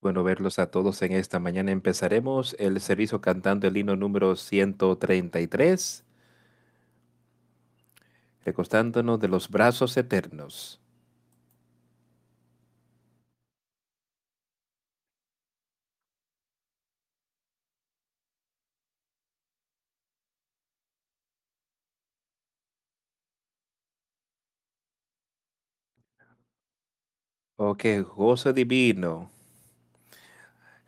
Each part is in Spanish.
Bueno verlos a todos en esta mañana. Empezaremos el servicio cantando el himno número 133, recostándonos de los brazos eternos. Oh, qué gozo divino,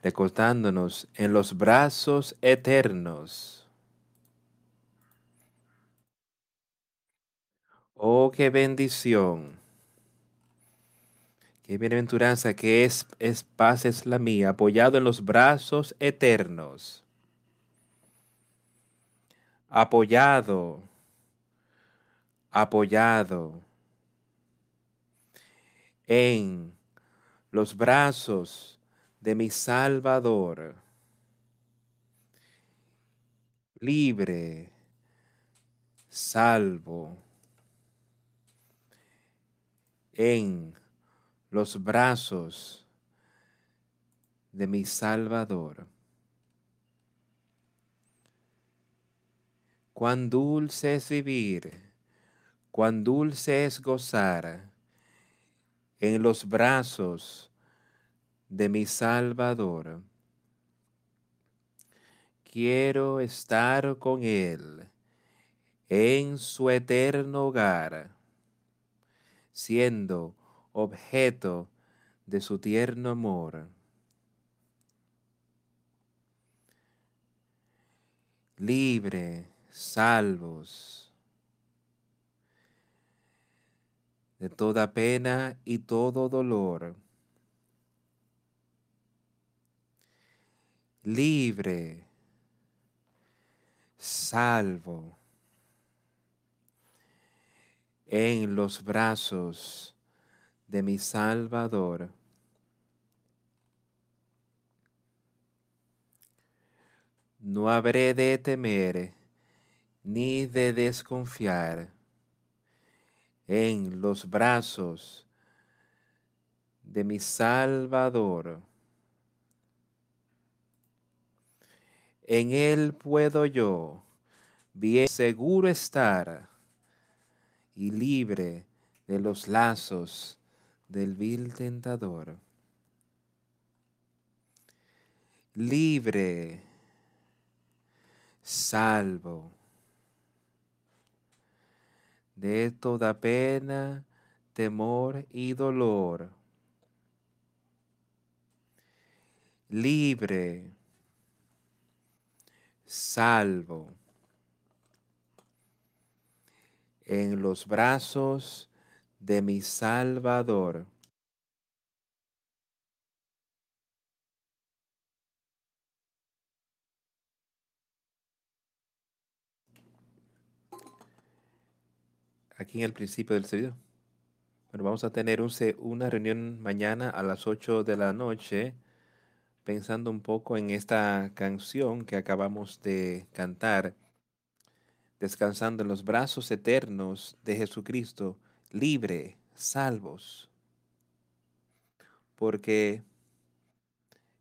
recostándonos en los brazos eternos. Oh, qué bendición. Qué bienaventuranza que es, es paz es la mía, apoyado en los brazos eternos. Apoyado, apoyado en los brazos de mi Salvador. Libre, salvo en los brazos de mi Salvador. Cuán dulce es vivir, cuán dulce es gozar en los brazos de mi Salvador. Quiero estar con Él en su eterno hogar, siendo objeto de su tierno amor. Libre, salvos de toda pena y todo dolor. Libre, salvo en los brazos de mi Salvador. No habré de temer ni de desconfiar en los brazos de mi Salvador. En Él puedo yo bien seguro estar y libre de los lazos del vil tentador. Libre, salvo de toda pena, temor y dolor. Libre, salvo en los brazos de mi Salvador. Aquí en el principio del servicio. Bueno, vamos a tener un, una reunión mañana a las 8 de la noche, pensando un poco en esta canción que acabamos de cantar, descansando en los brazos eternos de Jesucristo, libre, salvos, porque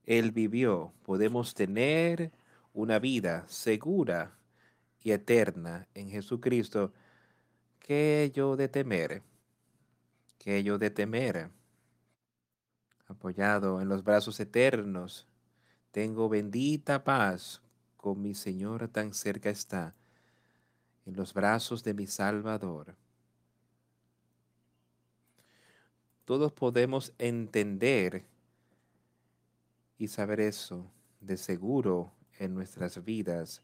Él vivió, podemos tener una vida segura y eterna en Jesucristo, que yo de temer, que yo de temer, apoyado en los brazos eternos, tengo bendita paz, con mi Señor tan cerca está, en los brazos de mi Salvador. Todos podemos entender y saber eso de seguro en nuestras vidas.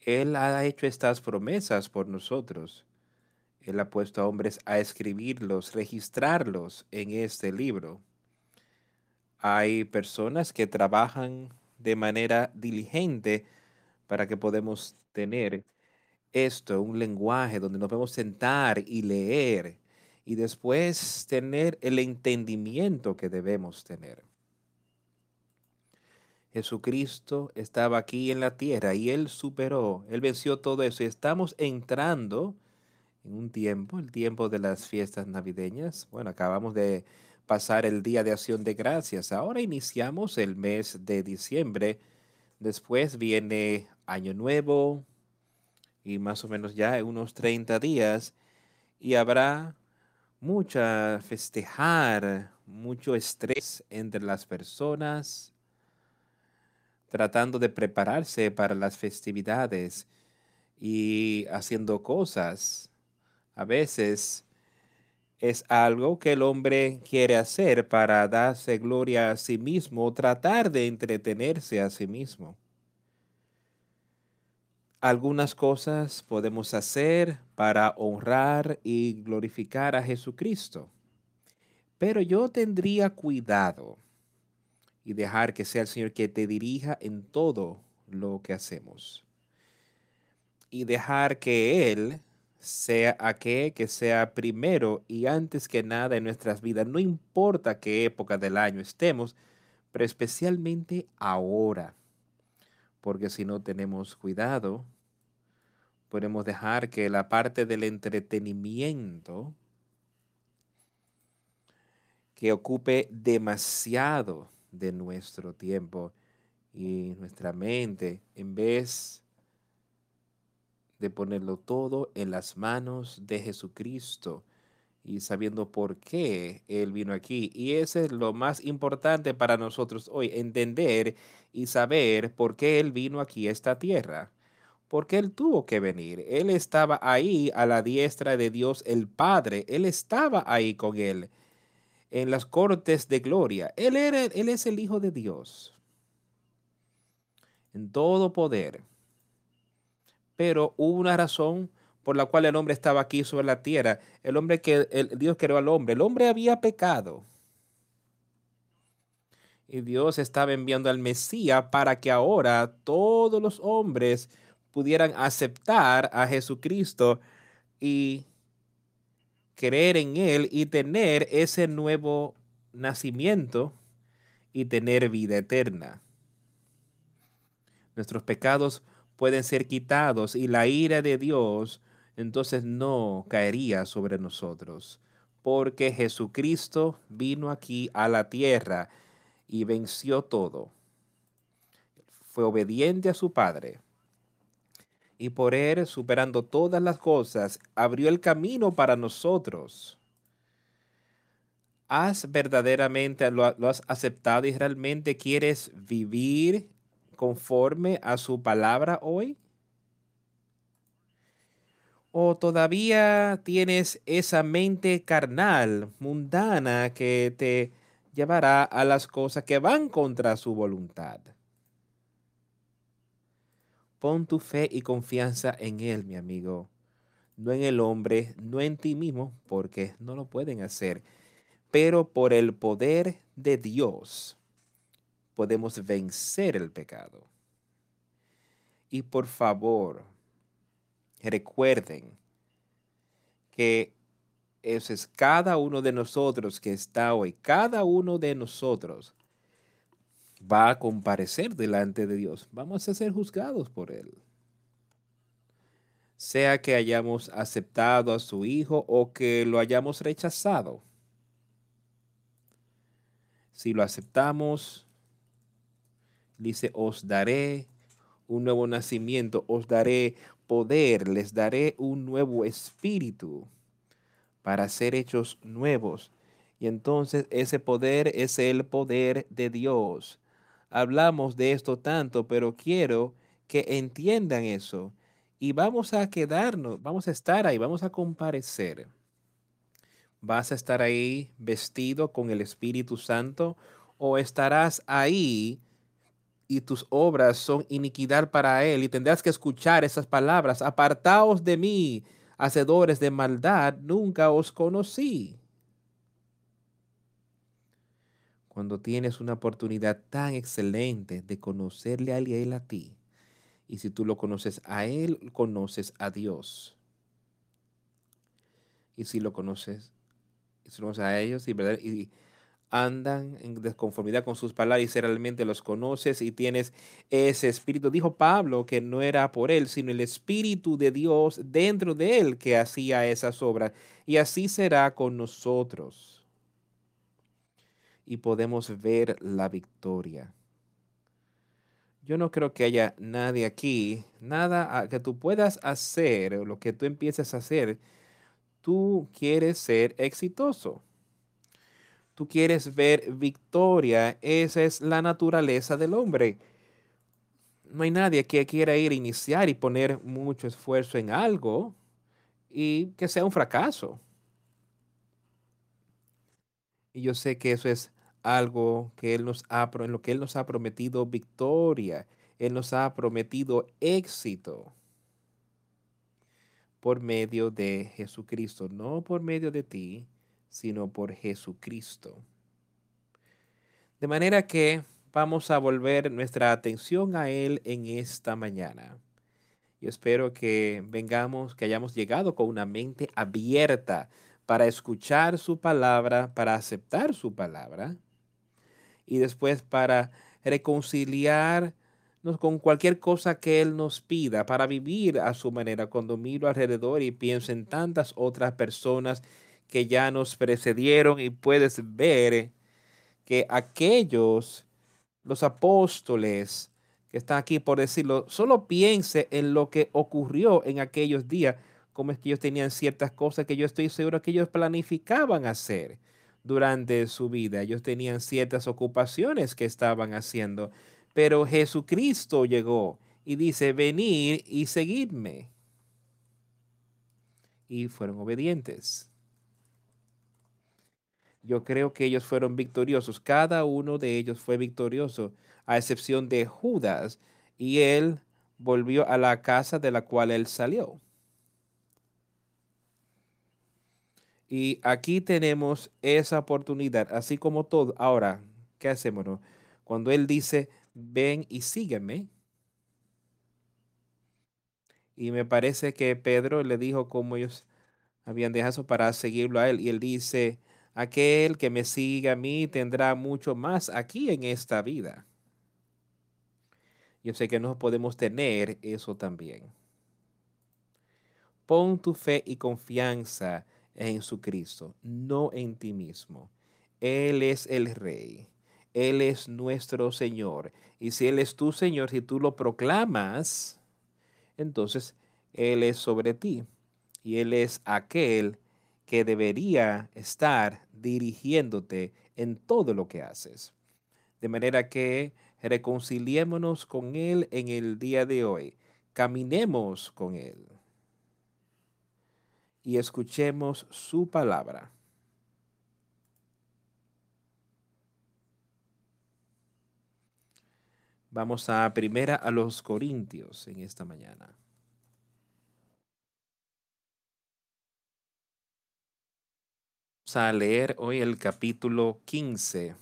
Él ha hecho estas promesas por nosotros. Él ha puesto a hombres a escribirlos, registrarlos en este libro. Hay personas que trabajan de manera diligente para que podamos tener esto, un lenguaje donde nos podemos sentar y leer y después tener el entendimiento que debemos tener. Jesucristo estaba aquí en la tierra y Él superó, Él venció todo eso y estamos entrando en un tiempo, el tiempo de las fiestas navideñas. Bueno, acabamos de pasar el Día de Acción de Gracias. Ahora iniciamos el mes de diciembre. Después viene Año Nuevo y más o menos ya unos 30 días y habrá mucha festejar, mucho estrés entre las personas tratando de prepararse para las festividades y haciendo cosas. A veces es algo que el hombre quiere hacer para darse gloria a sí mismo, tratar de entretenerse a sí mismo. Algunas cosas podemos hacer para honrar y glorificar a Jesucristo, pero yo tendría cuidado y dejar que sea el Señor que te dirija en todo lo que hacemos. Y dejar que Él sea aquel que sea primero y antes que nada en nuestras vidas, no importa qué época del año estemos, pero especialmente ahora, porque si no tenemos cuidado, podemos dejar que la parte del entretenimiento que ocupe demasiado de nuestro tiempo y nuestra mente, en vez de ponerlo todo en las manos de Jesucristo y sabiendo por qué Él vino aquí. Y eso es lo más importante para nosotros hoy, entender y saber por qué Él vino aquí a esta tierra. Porque Él tuvo que venir. Él estaba ahí a la diestra de Dios el Padre. Él estaba ahí con Él en las cortes de gloria. Él, era, él es el Hijo de Dios, en todo poder. Pero hubo una razón por la cual el hombre estaba aquí sobre la tierra. El hombre que Dios creó al hombre. El hombre había pecado. Y Dios estaba enviando al Mesías para que ahora todos los hombres pudieran aceptar a Jesucristo y creer en Él y tener ese nuevo nacimiento y tener vida eterna. Nuestros pecados pueden ser quitados y la ira de Dios entonces no caería sobre nosotros, porque Jesucristo vino aquí a la tierra y venció todo. Fue obediente a su Padre y por él, superando todas las cosas, abrió el camino para nosotros. ¿Has verdaderamente lo, has aceptado y realmente quieres vivir conforme a su palabra hoy? ¿O todavía tienes esa mente carnal, mundana, que te llevará a las cosas que van contra su voluntad? Pon tu fe y confianza en Él, mi amigo, no en el hombre, no en ti mismo, porque no lo pueden hacer, pero por el poder de Dios podemos vencer el pecado. Y por favor, recuerden que eso es cada uno de nosotros que está hoy, cada uno de nosotros va a comparecer delante de Dios. Vamos a ser juzgados por Él. Sea que hayamos aceptado a su Hijo o que lo hayamos rechazado. Si lo aceptamos, dice, os daré un nuevo nacimiento, os daré poder, les daré un nuevo espíritu para ser hechos nuevos. Y entonces ese poder es el poder de Dios hablamos de esto tanto, pero quiero que entiendan eso. Y vamos a quedarnos, vamos a estar ahí, vamos a comparecer. ¿Vas a estar ahí vestido con el Espíritu Santo o estarás ahí y tus obras son iniquidad para Él y tendrás que escuchar esas palabras? Apartaos de mí, hacedores de maldad, nunca os conocí. cuando tienes una oportunidad tan excelente de conocerle a él a ti. Y si tú lo conoces a él, conoces a Dios. Y si lo conoces, a ellos y, y andan en desconformidad con sus palabras y realmente los conoces y tienes ese espíritu. Dijo Pablo que no era por él, sino el espíritu de Dios dentro de él que hacía esas obras. Y así será con nosotros y podemos ver la victoria. Yo no creo que haya nadie aquí, nada que tú puedas hacer lo que tú empieces a hacer. Tú quieres ser exitoso. Tú quieres ver victoria. Esa es la naturaleza del hombre. No hay nadie que quiera ir a iniciar y poner mucho esfuerzo en algo y que sea un fracaso. Y yo sé que eso es algo que Él nos ha, en lo que Él nos ha prometido victoria. Él nos ha prometido éxito por medio de Jesucristo, no por medio de ti, sino por Jesucristo. De manera que vamos a volver nuestra atención a Él en esta mañana. Y espero que vengamos, que hayamos llegado con una mente abierta para escuchar su palabra, para aceptar su palabra y después para reconciliarnos con cualquier cosa que Él nos pida, para vivir a su manera. Cuando miro alrededor y pienso en tantas otras personas que ya nos precedieron y puedes ver que aquellos, los apóstoles que están aquí por decirlo, solo piense en lo que ocurrió en aquellos días, como es que ellos tenían ciertas cosas que yo estoy seguro que ellos planificaban hacer durante su vida. Ellos tenían ciertas ocupaciones que estaban haciendo, pero Jesucristo llegó y dice, venir y seguidme. Y fueron obedientes. Yo creo que ellos fueron victoriosos. Cada uno de ellos fue victorioso, a excepción de Judas, y él volvió a la casa de la cual él salió. Y aquí tenemos esa oportunidad, así como todo. Ahora, ¿qué hacemos? Cuando Él dice, ven y sígueme. Y me parece que Pedro le dijo cómo ellos habían dejado para seguirlo a Él. Y Él dice, aquel que me siga a mí tendrá mucho más aquí en esta vida. Yo sé que no podemos tener eso también. Pon tu fe y confianza en su Cristo, no en ti mismo. Él es el Rey. Él es nuestro Señor. Y si Él es tu Señor, si tú lo proclamas, entonces Él es sobre ti. Y Él es aquel que debería estar dirigiéndote en todo lo que haces. De manera que reconciliémonos con Él en el día de hoy. Caminemos con Él y escuchemos su palabra. Vamos a primera a los Corintios en esta mañana. A leer hoy el capítulo 15.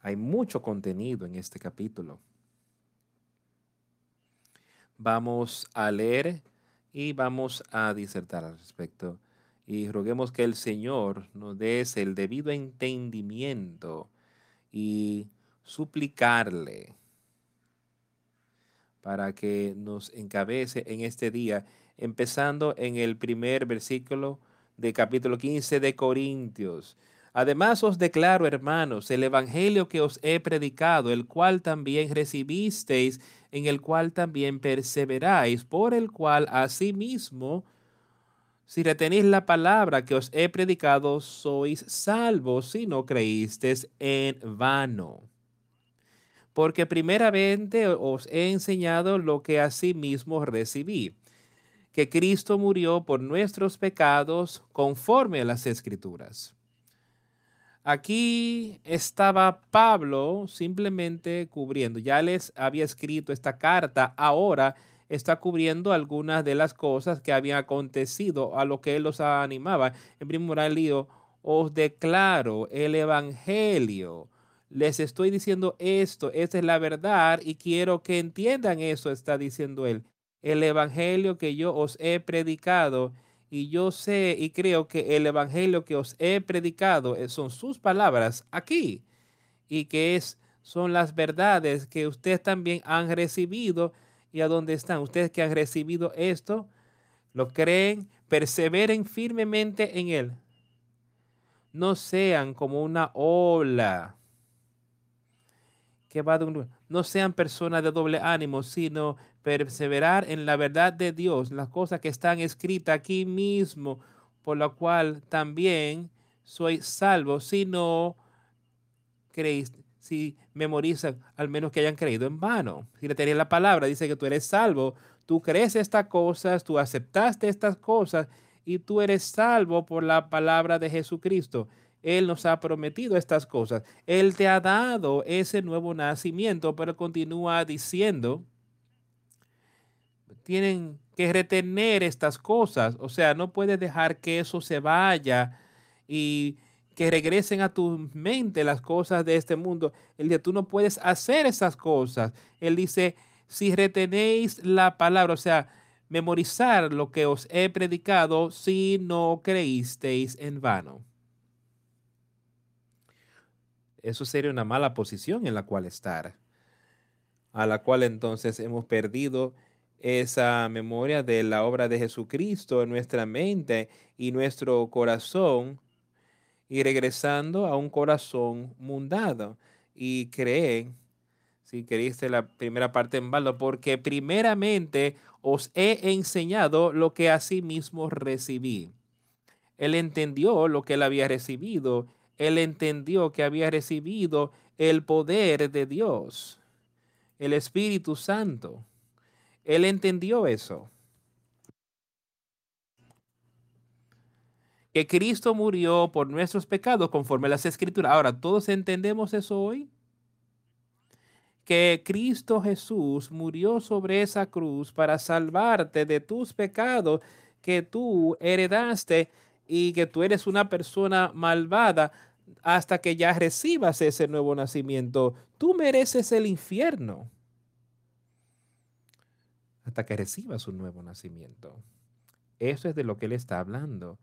Hay mucho contenido en este capítulo. Vamos a leer y vamos a disertar al respecto. Y roguemos que el Señor nos dé el debido entendimiento y suplicarle para que nos encabece en este día, empezando en el primer versículo de capítulo 15 de Corintios. Además os declaro, hermanos, el Evangelio que os he predicado, el cual también recibisteis, en el cual también perseveráis, por el cual asimismo, si retenéis la palabra que os he predicado, sois salvos si no creísteis en vano. Porque primeramente os he enseñado lo que asimismo recibí, que Cristo murió por nuestros pecados conforme a las escrituras Aquí estaba Pablo simplemente cubriendo, ya les había escrito esta carta, ahora está cubriendo algunas de las cosas que habían acontecido a lo que él los animaba. En primer lugar, os declaro el Evangelio. Les estoy diciendo esto, esta es la verdad y quiero que entiendan eso, está diciendo él. El Evangelio que yo os he predicado y yo sé y creo que el evangelio que os he predicado eh, son sus palabras aquí y que es son las verdades que ustedes también han recibido y a dónde están. Ustedes que han recibido esto lo creen perseveren firmemente en él no sean como una ola que va de un No sean personas de doble ánimo, sino perseverar en la verdad de Dios, las cosas que están escritas aquí mismo, por la cual también soy salvo, si no creéis, si memorizan, al menos que hayan creído en vano. Si le tenéis la palabra, dice que tú eres salvo, tú crees estas cosas, tú aceptaste estas cosas y tú eres salvo por la palabra de Jesucristo. Él nos ha prometido estas cosas. Él te ha dado ese nuevo nacimiento, pero continúa diciendo, tienen que retener estas cosas. O sea, no puedes dejar que eso se vaya y que regresen a tu mente las cosas de este mundo. Él dice, tú no puedes hacer esas cosas. Él dice, si retenéis la palabra, o sea, memorizar lo que os he predicado si no creísteis en vano. Eso sería una mala posición en la cual estar, a la cual entonces hemos perdido esa memoria de la obra de Jesucristo en nuestra mente y nuestro corazón y regresando a un corazón mundado y creen, si queriste la primera parte en baldo, porque primeramente os he enseñado lo que mismo recibí. Él entendió lo que él había recibido él entendió que había recibido el poder de Dios, el Espíritu Santo. Él entendió eso. Que Cristo murió por nuestros pecados conforme a las escrituras. Ahora, ¿todos entendemos eso hoy? Que Cristo Jesús murió sobre esa cruz para salvarte de tus pecados que tú heredaste y que tú eres una persona malvada hasta que ya recibas ese nuevo nacimiento. Tú mereces el infierno hasta que recibas un nuevo nacimiento. Eso es de lo que él está hablando.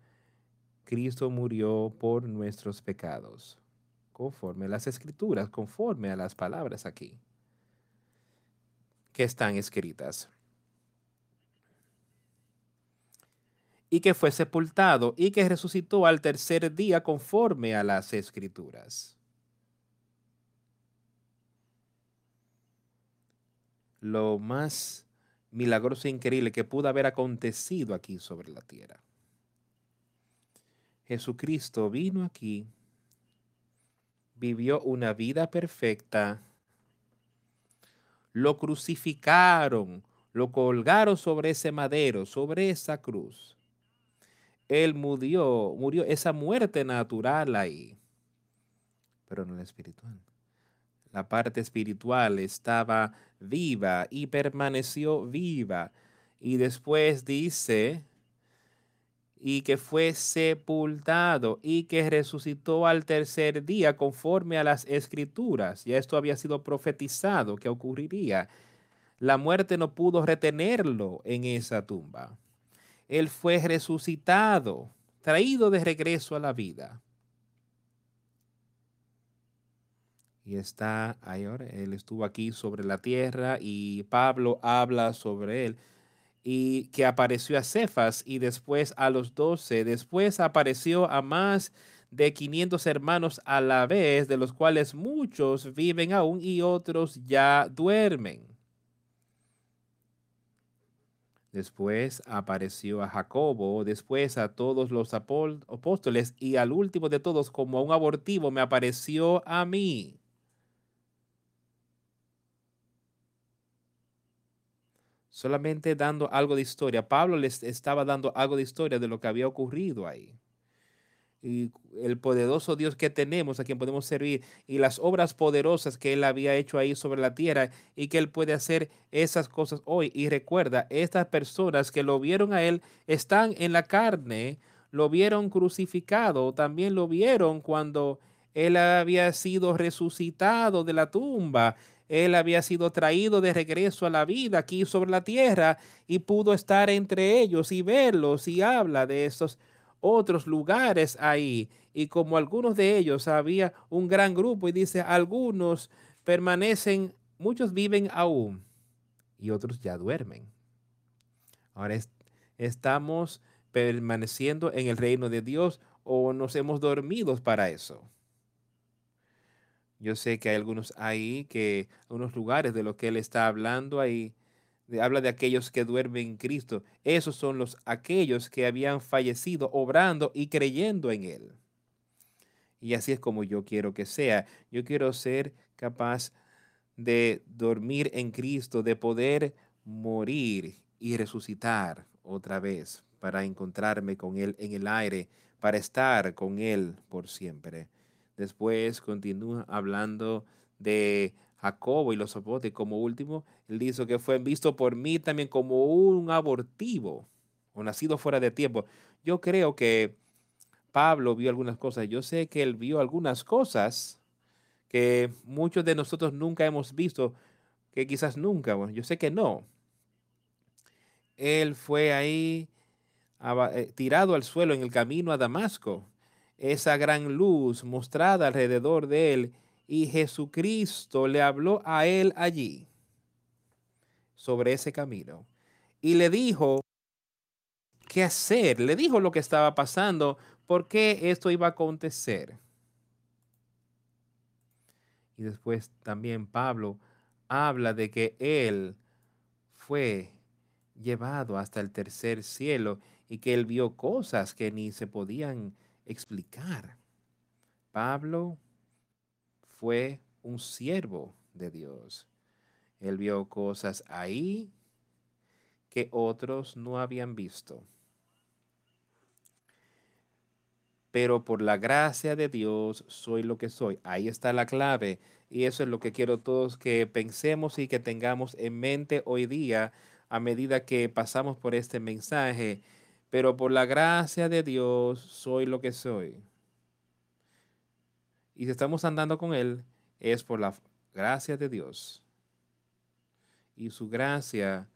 Cristo murió por nuestros pecados, conforme a las escrituras, conforme a las palabras aquí que están escritas. Y que fue sepultado y que resucitó al tercer día conforme a las escrituras. Lo más milagroso e increíble que pudo haber acontecido aquí sobre la tierra. Jesucristo vino aquí, vivió una vida perfecta, lo crucificaron, lo colgaron sobre ese madero, sobre esa cruz él murió, murió esa muerte natural ahí, pero no la espiritual. La parte espiritual estaba viva y permaneció viva. Y después dice, y que fue sepultado y que resucitó al tercer día conforme a las escrituras. Ya esto había sido profetizado que ocurriría. La muerte no pudo retenerlo en esa tumba. Él fue resucitado, traído de regreso a la vida. Y está ahora, él estuvo aquí sobre la tierra y Pablo habla sobre él y que apareció a Cefas y después a los doce, después apareció a más de 500 hermanos a la vez, de los cuales muchos viven aún y otros ya duermen. Después apareció a Jacobo, después a todos los apóstoles y al último de todos, como a un abortivo, me apareció a mí. Solamente dando algo de historia. Pablo les estaba dando algo de historia de lo que había ocurrido ahí el poderoso Dios que tenemos, a quien podemos servir, y las obras poderosas que Él había hecho ahí sobre la tierra, y que Él puede hacer esas cosas hoy. Y recuerda, estas personas que lo vieron a Él están en la carne, lo vieron crucificado, también lo vieron cuando Él había sido resucitado de la tumba. Él había sido traído de regreso a la vida aquí sobre la tierra y pudo estar entre ellos y verlos y habla de esos otros lugares ahí. Y como algunos de ellos había un gran grupo y dice, algunos permanecen, muchos viven aún y otros ya duermen. Ahora estamos permaneciendo en el reino de Dios o nos hemos dormido para eso. Yo sé que hay algunos ahí que, unos lugares de lo que él está hablando ahí, habla de aquellos que duermen en Cristo. Esos son los aquellos que habían fallecido obrando y creyendo en Él. Y así es como yo quiero que sea. Yo quiero ser capaz de dormir en Cristo, de poder morir y resucitar otra vez para encontrarme con Él en el aire, para estar con Él por siempre. Después continúa hablando de Jacobo y los soportes. Como último, él dice que fue visto por mí también como un abortivo o nacido fuera de tiempo. Yo creo que Pablo vio algunas cosas. Yo sé que él vio algunas cosas que muchos de nosotros nunca hemos visto, que quizás nunca, yo sé que no. Él fue ahí eh, tirado al suelo en el camino a Damasco. Esa gran luz mostrada alrededor de él y Jesucristo le habló a él allí sobre ese camino y le dijo qué hacer, le dijo lo que estaba pasando, por qué esto iba a acontecer. Y después también Pablo habla de que él fue llevado hasta el tercer cielo y que él vio cosas que ni se podían explicar. Pablo fue un siervo de Dios. Él vio cosas ahí que otros no habían visto. Pero por la gracia de Dios soy lo que soy. Ahí está la clave. Y eso es lo que quiero todos que pensemos y que tengamos en mente hoy día a medida que pasamos por este mensaje. Pero por la gracia de Dios soy lo que soy. Y si estamos andando con Él, es por la gracia de Dios. Y su gracia,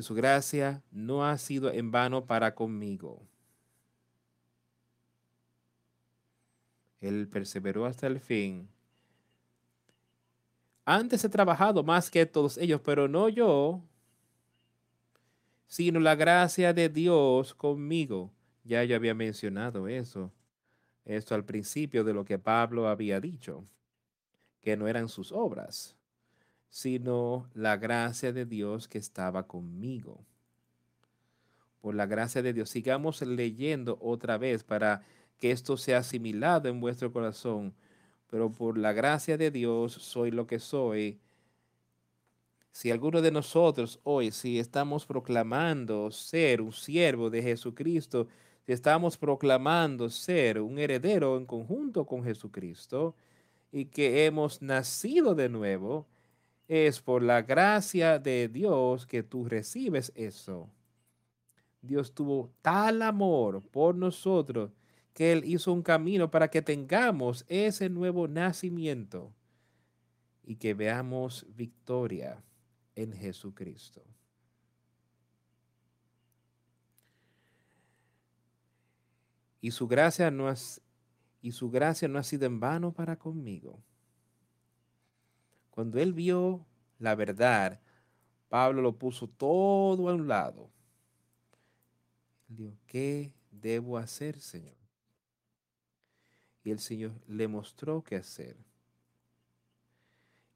su gracia no ha sido en vano para conmigo. Él perseveró hasta el fin. Antes he trabajado más que todos ellos, pero no yo, sino la gracia de Dios conmigo. Ya yo había mencionado eso esto al principio de lo que Pablo había dicho, que no eran sus obras, sino la gracia de Dios que estaba conmigo. Por la gracia de Dios, sigamos leyendo otra vez para que esto sea asimilado en vuestro corazón. Pero por la gracia de Dios soy lo que soy. Si alguno de nosotros hoy, si estamos proclamando ser un siervo de Jesucristo, estamos proclamando ser un heredero en conjunto con Jesucristo y que hemos nacido de nuevo, es por la gracia de Dios que tú recibes eso. Dios tuvo tal amor por nosotros que Él hizo un camino para que tengamos ese nuevo nacimiento y que veamos victoria en Jesucristo. Y su gracia no y su gracia no ha sido en vano para conmigo. Cuando él vio la verdad, Pablo lo puso todo a un lado. dijo, ¿qué debo hacer, Señor? Y el Señor le mostró qué hacer.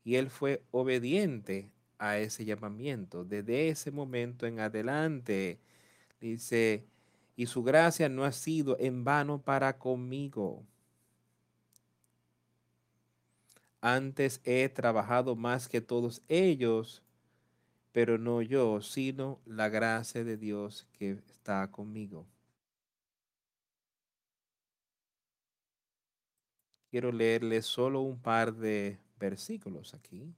Y él fue obediente a ese llamamiento. Desde ese momento en adelante, dice, y su gracia no ha sido en vano para conmigo. Antes he trabajado más que todos ellos, pero no yo, sino la gracia de Dios que está conmigo. Quiero leerles solo un par de versículos aquí.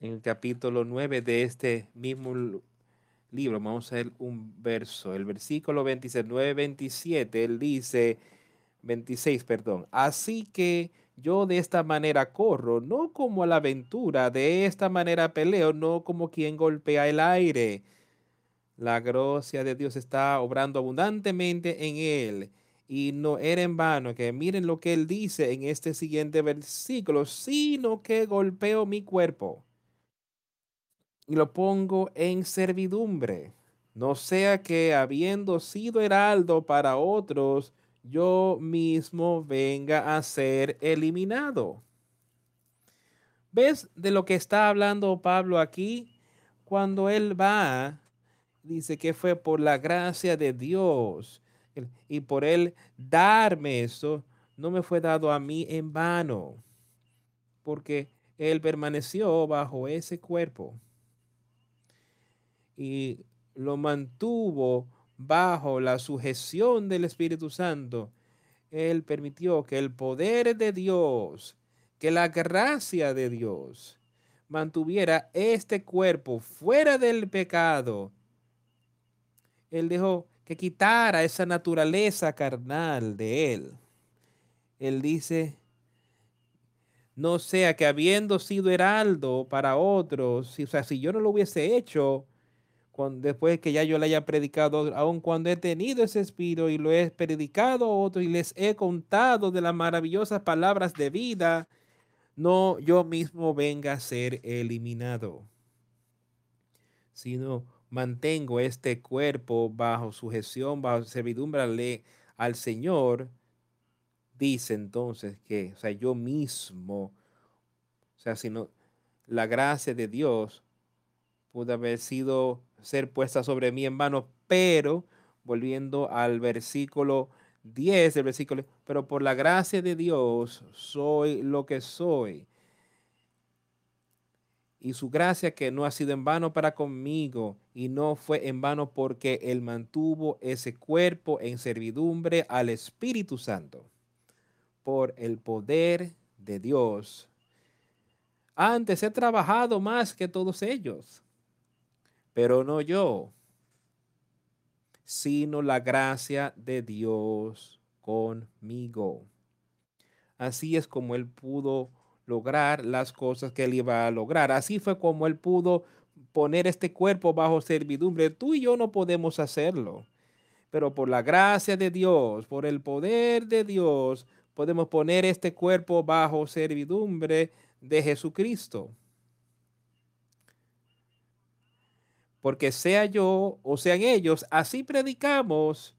En el capítulo 9 de este mismo libro. Vamos a ver un verso, el versículo 26, 9, 27, él dice, 26, perdón, así que yo de esta manera corro, no como a la aventura, de esta manera peleo, no como quien golpea el aire. La gracia de Dios está obrando abundantemente en él y no era en vano, que miren lo que él dice en este siguiente versículo, sino que golpeo mi cuerpo y lo pongo en servidumbre. No sea que habiendo sido heraldo para otros, yo mismo venga a ser eliminado. ¿Ves de lo que está hablando Pablo aquí? Cuando él va, dice que fue por la gracia de Dios y por él darme eso, no me fue dado a mí en vano, porque él permaneció bajo ese cuerpo y lo mantuvo bajo la sujeción del Espíritu Santo. Él permitió que el poder de Dios, que la gracia de Dios mantuviera este cuerpo fuera del pecado. Él dejó que quitara esa naturaleza carnal de él. Él dice, no sea que habiendo sido heraldo para otros, o sea, si yo no lo hubiese hecho, después que ya yo le haya predicado, aun cuando he tenido ese espíritu y lo he predicado a otros y les he contado de las maravillosas palabras de vida, no yo mismo venga a ser eliminado, sino mantengo este cuerpo bajo sujeción, bajo servidumbre al Señor, dice entonces que, o sea, yo mismo, o sea, sino la gracia de Dios pudo haber sido ser puesta sobre mí en vano, pero volviendo al versículo 10 del versículo, pero por la gracia de Dios soy lo que soy y su gracia que no ha sido en vano para conmigo y no fue en vano porque él mantuvo ese cuerpo en servidumbre al Espíritu Santo por el poder de Dios. Antes he trabajado más que todos ellos, pero no yo, sino la gracia de Dios conmigo. Así es como él pudo lograr las cosas que él iba a lograr. Así fue como él pudo poner este cuerpo bajo servidumbre. Tú y yo no podemos hacerlo, pero por la gracia de Dios, por el poder de Dios, podemos poner este cuerpo bajo servidumbre de Jesucristo. Porque sea yo o sean ellos, así predicamos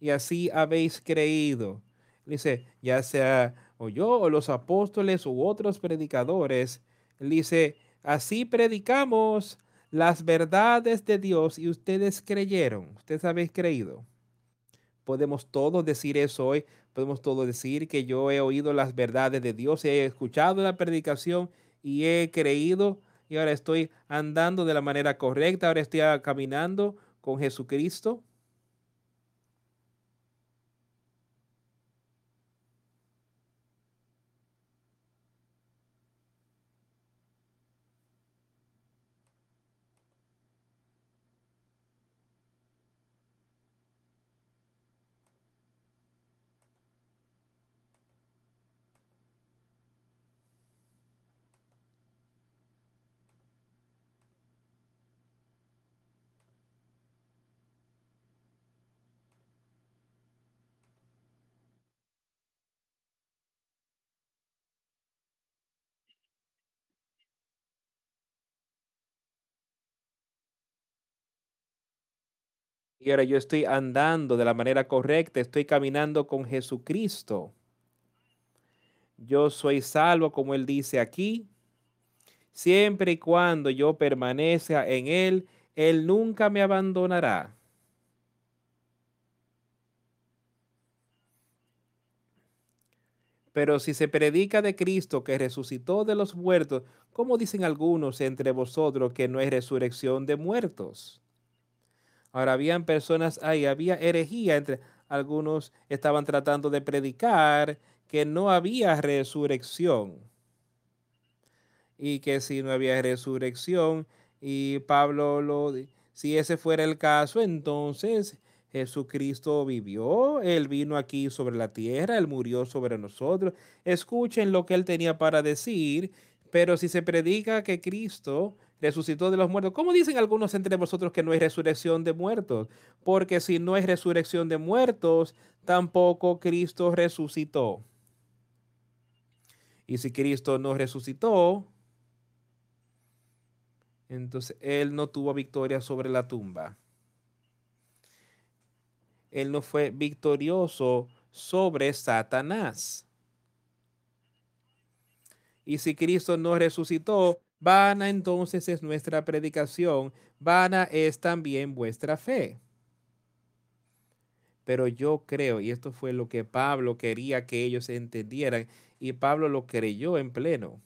y así habéis creído. Dice, ya sea o yo o los apóstoles u otros predicadores, dice, así predicamos las verdades de Dios y ustedes creyeron, ustedes habéis creído. Podemos todos decir eso hoy, podemos todos decir que yo he oído las verdades de Dios, he escuchado la predicación y he creído y ahora estoy andando de la manera correcta, ahora estoy caminando con Jesucristo. Y ahora yo estoy andando de la manera correcta, estoy caminando con Jesucristo. Yo soy salvo, como él dice aquí, siempre y cuando yo permanezca en él, él nunca me abandonará. Pero si se predica de Cristo que resucitó de los muertos, ¿cómo dicen algunos entre vosotros que no hay resurrección de muertos? Ahora, habían personas ahí, había herejía entre algunos estaban tratando de predicar que no había resurrección y que si no había resurrección y Pablo lo si ese fuera el caso, entonces Jesucristo vivió, Él vino aquí sobre la tierra, Él murió sobre nosotros. Escuchen lo que Él tenía para decir. Pero si se predica que Cristo resucitó de los muertos, ¿cómo dicen algunos entre vosotros que no hay resurrección de muertos? Porque si no hay resurrección de muertos, tampoco Cristo resucitó. Y si Cristo no resucitó, entonces Él no tuvo victoria sobre la tumba. Él no fue victorioso sobre Satanás. Y si Cristo no resucitó, vana entonces es nuestra predicación, vana es también vuestra fe. Pero yo creo, y esto fue lo que Pablo quería que ellos entendieran, y Pablo lo creyó en pleno,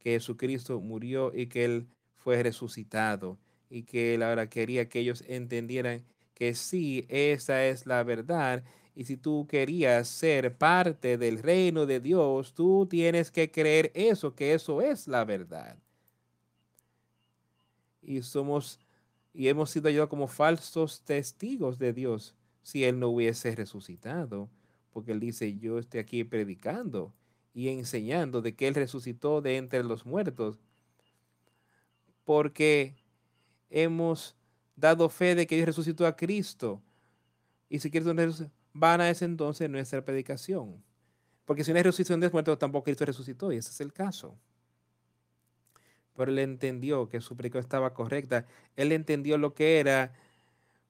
que Jesucristo murió y que Él fue resucitado, y que Él ahora quería que ellos entendieran que sí, esa es la verdad. Y si tú querías ser parte del reino de Dios, tú tienes que creer eso, que eso es la verdad. Y somos y hemos sido ayudados como falsos testigos de Dios si Él no hubiese resucitado. Porque Él dice, yo estoy aquí predicando y enseñando de que Él resucitó de entre los muertos. Porque hemos dado fe de que Dios resucitó a Cristo. Y si Cristo no van a ese entonces nuestra predicación. Porque si no hay resucitación de muertos, tampoco Cristo resucitó, y ese es el caso. Pero él entendió que su predicación estaba correcta. Él entendió lo que era.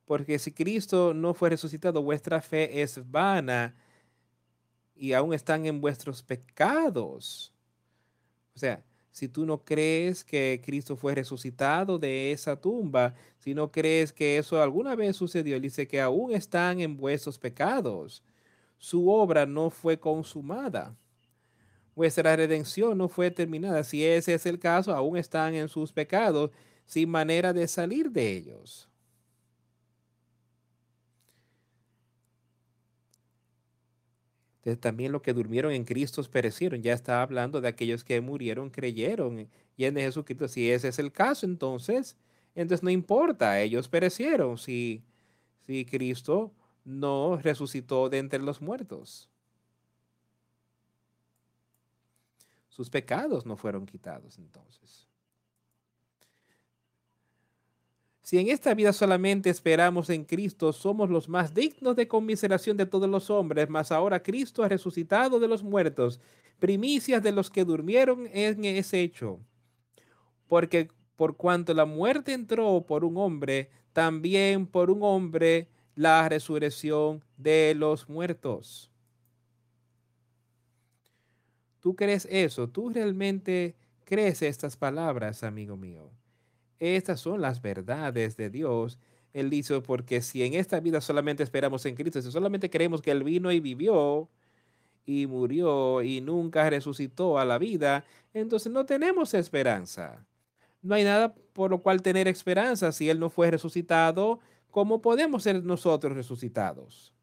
Porque si Cristo no fue resucitado, vuestra fe es vana y aún están en vuestros pecados. O sea, si tú no crees que Cristo fue resucitado de esa tumba, si no crees que eso alguna vez sucedió, él dice que aún están en vuestros pecados. Su obra no fue consumada. Vuestra redención no fue terminada. Si ese es el caso, aún están en sus pecados sin manera de salir de ellos. También los que durmieron en Cristo perecieron. Ya está hablando de aquellos que murieron, creyeron y en Jesucristo. Si ese es el caso, entonces, entonces no importa, ellos perecieron si, si Cristo no resucitó de entre los muertos. Sus pecados no fueron quitados entonces. Si en esta vida solamente esperamos en Cristo, somos los más dignos de conmiseración de todos los hombres, mas ahora Cristo ha resucitado de los muertos, primicias de los que durmieron en ese hecho. Porque por cuanto la muerte entró por un hombre, también por un hombre la resurrección de los muertos. ¿Tú crees eso? ¿Tú realmente crees estas palabras, amigo mío? Estas son las verdades de Dios. Él dice, porque si en esta vida solamente esperamos en Cristo, si solamente creemos que Él vino y vivió y murió y nunca resucitó a la vida, entonces no tenemos esperanza. No hay nada por lo cual tener esperanza. Si Él no fue resucitado, ¿cómo podemos ser nosotros resucitados?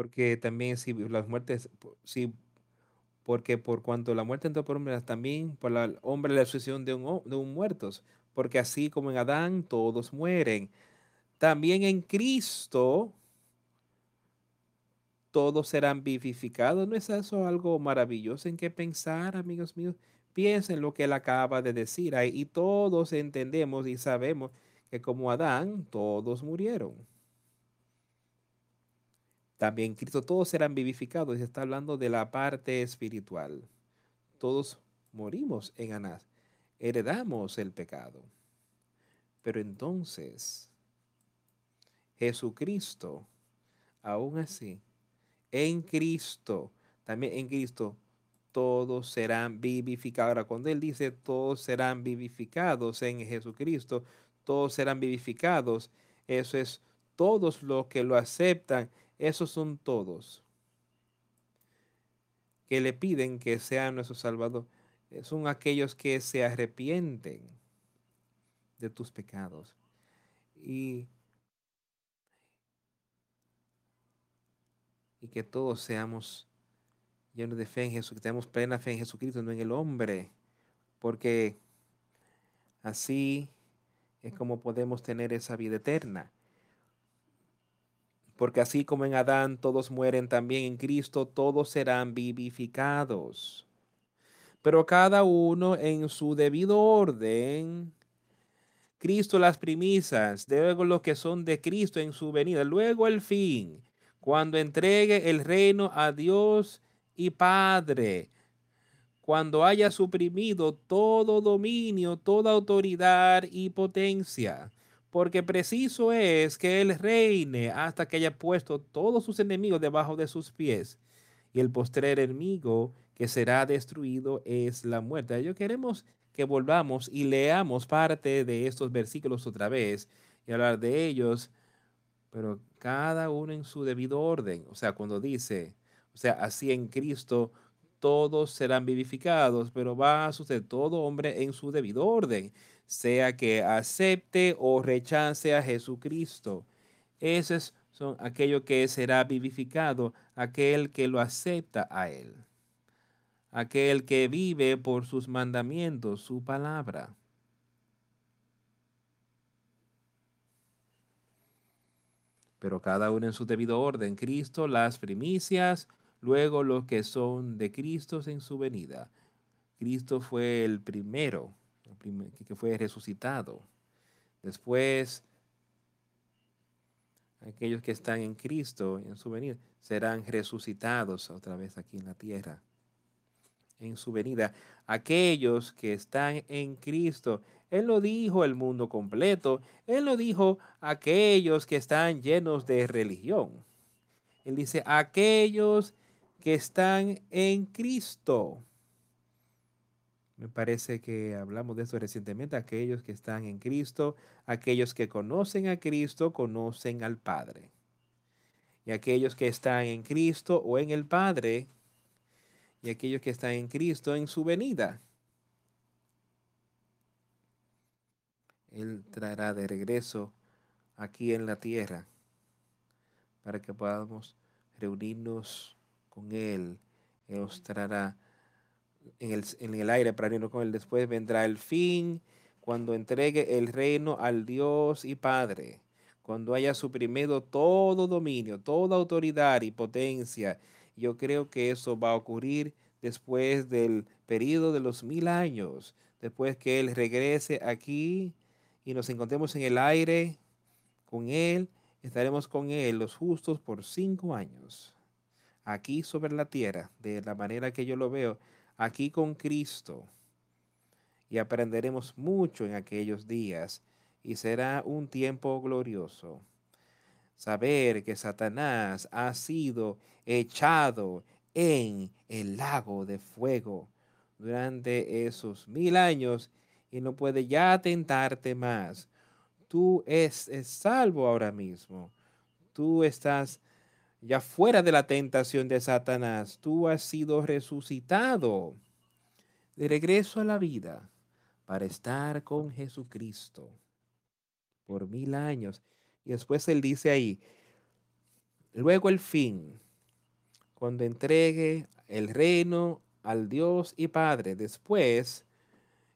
Porque también si las muertes, si, porque por cuanto la muerte entró por hombre, también por el hombre la sucesión de un, de un muertos, porque así como en Adán todos mueren, también en Cristo todos serán vivificados. ¿No es eso algo maravilloso en qué pensar, amigos míos? Piensen lo que él acaba de decir ahí y todos entendemos y sabemos que como Adán todos murieron. También Cristo, todos serán vivificados. Y está hablando de la parte espiritual. Todos morimos en Anás. Heredamos el pecado. Pero entonces, Jesucristo, aún así, en Cristo, también en Cristo, todos serán vivificados. Ahora, cuando Él dice todos serán vivificados en Jesucristo, todos serán vivificados, eso es todos los que lo aceptan esos son todos que le piden que sea nuestro Salvador. Eh, son aquellos que se arrepienten de tus pecados. Y, y que todos seamos llenos de fe en Jesús, que tenemos plena fe en Jesucristo, no en el hombre, porque así es como podemos tener esa vida eterna. Porque así como en Adán todos mueren, también en Cristo todos serán vivificados. Pero cada uno en su debido orden. Cristo las primicias, luego los que son de Cristo en su venida, luego el fin, cuando entregue el reino a Dios y Padre, cuando haya suprimido todo dominio, toda autoridad y potencia porque preciso es que Él reine hasta que haya puesto todos sus enemigos debajo de sus pies. Y el postrer enemigo que será destruido es la muerte. Ellos queremos que volvamos y leamos parte de estos versículos otra vez y hablar de ellos, pero cada uno en su debido orden. O sea, cuando dice, o sea, así en Cristo todos serán vivificados, pero va a suceder todo hombre en su debido orden sea que acepte o rechace a Jesucristo. Esos son aquello que será vivificado, aquel que lo acepta a Él, aquel que vive por sus mandamientos, su palabra. Pero cada uno en su debido orden, Cristo las primicias, luego los que son de Cristo en su venida. Cristo fue el primero que fue resucitado. Después, aquellos que están en Cristo en su venida serán resucitados otra vez aquí en la tierra. En su venida, aquellos que están en Cristo, Él lo dijo el mundo completo, Él lo dijo aquellos que están llenos de religión. Él dice, aquellos que están en Cristo. Me parece que hablamos de eso recientemente. Aquellos que están en Cristo, aquellos que conocen a Cristo, conocen al Padre. Y aquellos que están en Cristo o en el Padre, y aquellos que están en Cristo en su venida. Él traerá de regreso aquí en la tierra para que podamos reunirnos con Él. Él nos traerá en el, en el aire para irnos con él. Después vendrá el fin cuando entregue el reino al Dios y Padre, cuando haya suprimido todo dominio, toda autoridad y potencia. Yo creo que eso va a ocurrir después del periodo de los mil años, después que Él regrese aquí y nos encontremos en el aire con Él, estaremos con Él los justos por cinco años, aquí sobre la tierra, de la manera que yo lo veo aquí con Cristo y aprenderemos mucho en aquellos días y será un tiempo glorioso. Saber que Satanás ha sido echado en el lago de fuego durante esos mil años y no puede ya tentarte más. Tú es, es salvo ahora mismo. Tú estás ya fuera de la tentación de Satanás, tú has sido resucitado de regreso a la vida para estar con Jesucristo por mil años. Y después él dice ahí, luego el fin, cuando entregue el reino al Dios y Padre, después,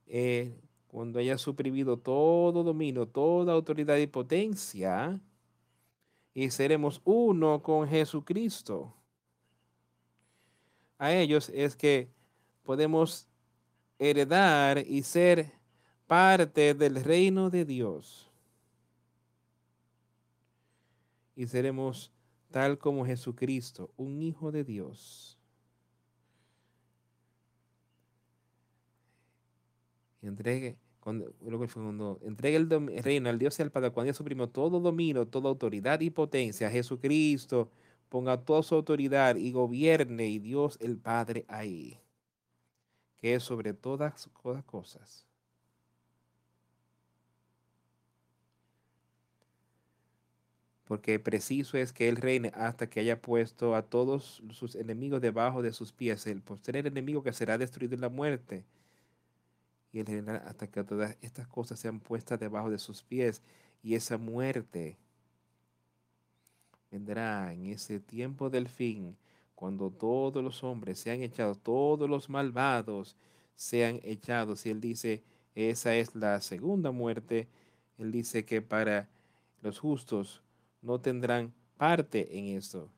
eh, cuando haya suprimido todo dominio, toda autoridad y potencia, y seremos uno con Jesucristo. A ellos es que podemos heredar y ser parte del reino de Dios. Y seremos tal como Jesucristo, un hijo de Dios. Entregue cuando, cuando entrega el, reino al Dios al Padre, cuando Él suprimió todo dominio, toda autoridad y potencia, Jesucristo ponga toda su autoridad y gobierne y Dios el Padre ahí, que es sobre todas las cosas. Porque preciso es que Él reine hasta que haya puesto a todos sus enemigos debajo de sus pies, el posterior enemigo que será destruido en la muerte y general hasta que todas estas cosas sean puestas debajo de sus pies y esa muerte vendrá en ese tiempo del fin cuando todos los hombres sean echados, todos los malvados sean echados. Y él dice, esa es la segunda muerte. Él dice que para los justos no tendrán parte en eso,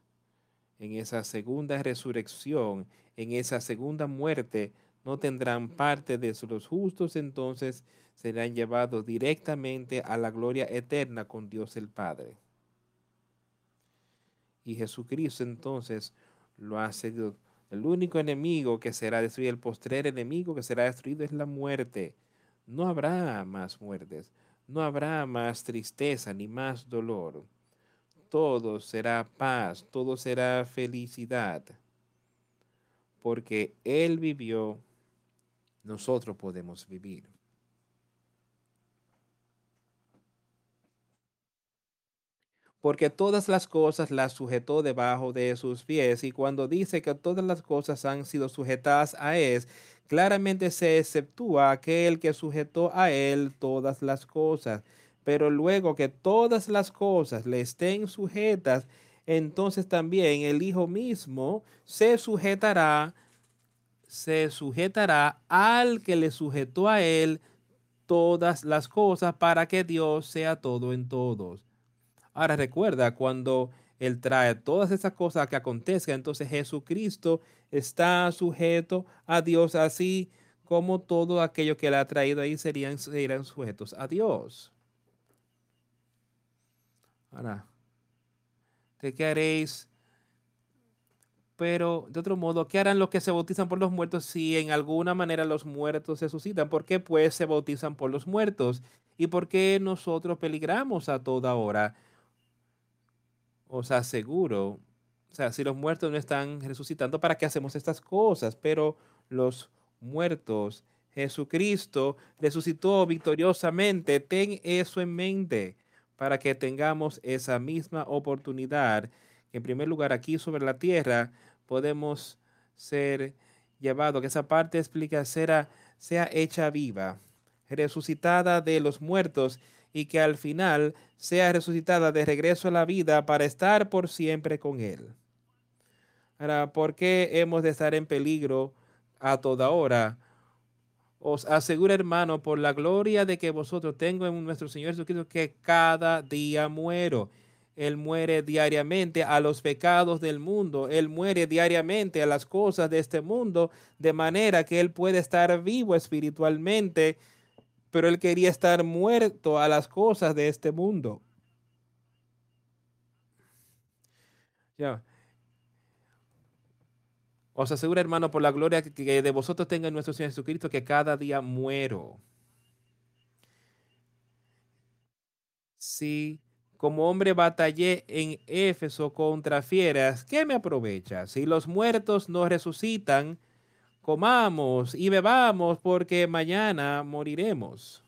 en esa segunda resurrección, en esa segunda muerte, no tendrán parte de los justos, entonces serán llevados directamente a la gloria eterna con Dios el Padre. Y Jesucristo entonces lo ha seguido. El único enemigo que será destruido, el postrer enemigo que será destruido es la muerte. No habrá más muertes, no habrá más tristeza ni más dolor. Todo será paz, todo será felicidad. Porque Él vivió, nosotros podemos vivir. porque todas las cosas las sujetó debajo de sus pies. Y cuando dice que todas las cosas han sido sujetadas a él, claramente se exceptúa aquel que sujetó a él todas las cosas. Pero luego que todas las cosas le estén sujetas, entonces también el Hijo mismo se sujetará, se sujetará al que le sujetó a él todas las cosas para que Dios sea todo en todos. Ahora recuerda, cuando Él trae todas esas cosas que acontezcan, entonces Jesucristo está sujeto a Dios así como todo aquello que Él ha traído ahí serían, serían sujetos a Dios. Ahora, ¿de qué haréis? Pero de otro modo, ¿qué harán los que se bautizan por los muertos si en alguna manera los muertos se suscitan? ¿Por qué pues se bautizan por los muertos? ¿Y por qué nosotros peligramos a toda hora? os aseguro, o sea, si los muertos no están resucitando, ¿para qué hacemos estas cosas? Pero los muertos, Jesucristo resucitó victoriosamente. Ten eso en mente para que tengamos esa misma oportunidad. En primer lugar, aquí sobre la tierra podemos ser llevados, que esa parte explica sea, sea hecha viva, resucitada de los muertos y que al final sea resucitada de regreso a la vida para estar por siempre con Él. Ahora, ¿por qué hemos de estar en peligro a toda hora? Os aseguro, hermano, por la gloria de que vosotros tengo en nuestro Señor Jesucristo, que cada día muero. Él muere diariamente a los pecados del mundo. Él muere diariamente a las cosas de este mundo, de manera que Él puede estar vivo espiritualmente pero él quería estar muerto a las cosas de este mundo. Os aseguro, hermano, por la gloria que de vosotros tenga nuestro Señor Jesucristo, que cada día muero. Si como hombre batallé en Éfeso contra fieras, ¿qué me aprovecha? Si los muertos no resucitan, comamos y bebamos porque mañana moriremos.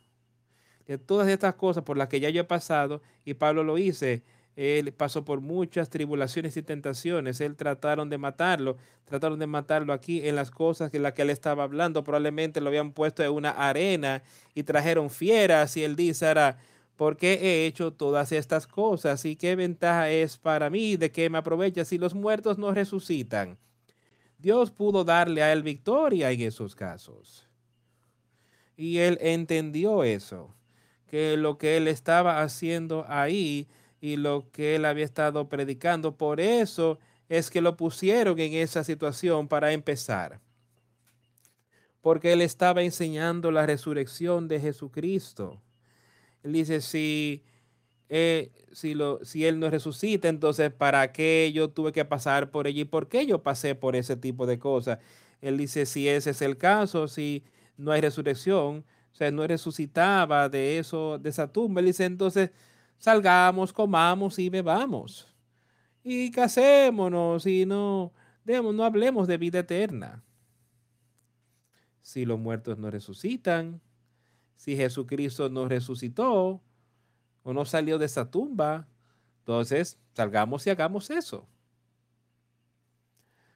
De todas estas cosas por las que ya yo he pasado, y Pablo lo hice, él pasó por muchas tribulaciones y tentaciones. Él trataron de matarlo, trataron de matarlo aquí en las cosas de las que él estaba hablando. Probablemente lo habían puesto en una arena y trajeron fieras. Y él dice, ahora, ¿por qué he hecho todas estas cosas? ¿Y qué ventaja es para mí de que me aprovecha si los muertos no resucitan? Dios pudo darle a él victoria en esos casos. Y él entendió eso, que lo que él estaba haciendo ahí y lo que él había estado predicando, por eso es que lo pusieron en esa situación para empezar. Porque él estaba enseñando la resurrección de Jesucristo. Él dice, si eh, si, lo, si Él no resucita, entonces ¿para qué yo tuve que pasar por allí? ¿Por qué yo pasé por ese tipo de cosas? Él dice, si ese es el caso, si no hay resurrección, o sea, no resucitaba de eso, de esa tumba, él dice, entonces salgamos, comamos y bebamos. Y casémonos y no, no hablemos de vida eterna. Si los muertos no resucitan, si Jesucristo no resucitó, o no salió de esa tumba. Entonces, salgamos y hagamos eso.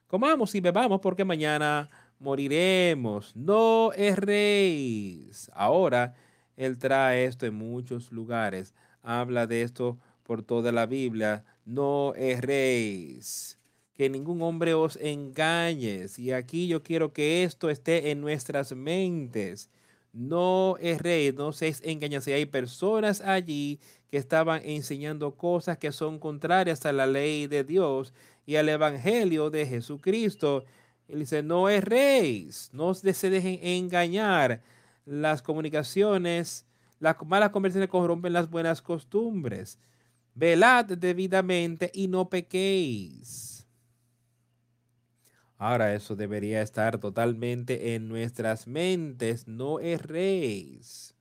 Comamos y bebamos porque mañana moriremos. No erréis. Ahora, Él trae esto en muchos lugares. Habla de esto por toda la Biblia. No erréis. Que ningún hombre os engañe. Y aquí yo quiero que esto esté en nuestras mentes. No erréis, no seáis engañados. hay personas allí que estaban enseñando cosas que son contrarias a la ley de Dios y al evangelio de Jesucristo. Él dice, no erréis, no se dejen engañar. Las comunicaciones, las malas conversaciones corrompen las buenas costumbres. Velad debidamente y no pequéis. Ahora eso debería estar totalmente en nuestras mentes. No erréis.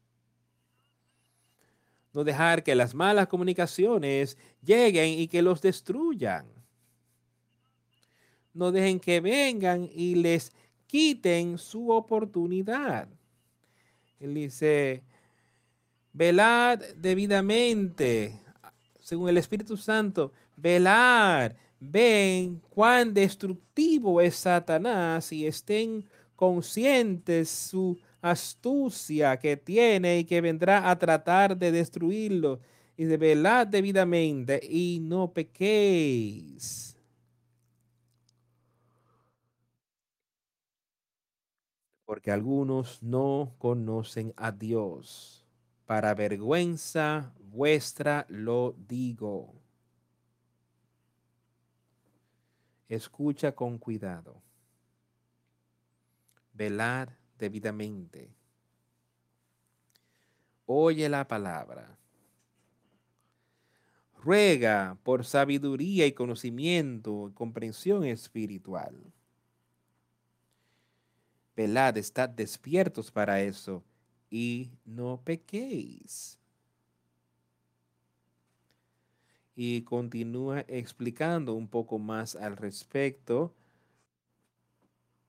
No dejar que las malas comunicaciones lleguen y que los destruyan. No dejen que vengan y les quiten su oportunidad. Él dice, velad debidamente, según el Espíritu Santo, velar, ven cuán destructivo es Satanás y estén conscientes su astucia que tiene y que vendrá a tratar de destruirlo. Y de velar debidamente y no pequéis. Porque algunos no conocen a Dios. Para vergüenza vuestra lo digo. Escucha con cuidado. Velar debidamente. Oye la palabra. Ruega por sabiduría y conocimiento y comprensión espiritual. Velad, estad despiertos para eso y no pequéis. Y continúa explicando un poco más al respecto,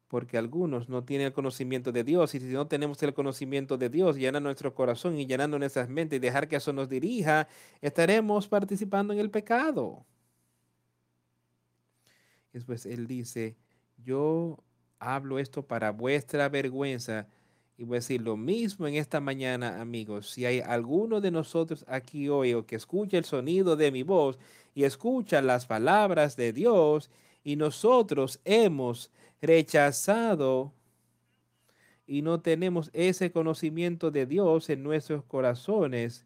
porque algunos no tienen el conocimiento de Dios, y si no tenemos el conocimiento de Dios, llena nuestro corazón y llenando nuestras mentes y dejar que eso nos dirija, estaremos participando en el pecado. Después él dice, yo hablo esto para vuestra vergüenza y voy a decir lo mismo en esta mañana, amigos. Si hay alguno de nosotros aquí hoy o que escucha el sonido de mi voz y escucha las palabras de Dios y nosotros hemos rechazado y no tenemos ese conocimiento de Dios en nuestros corazones,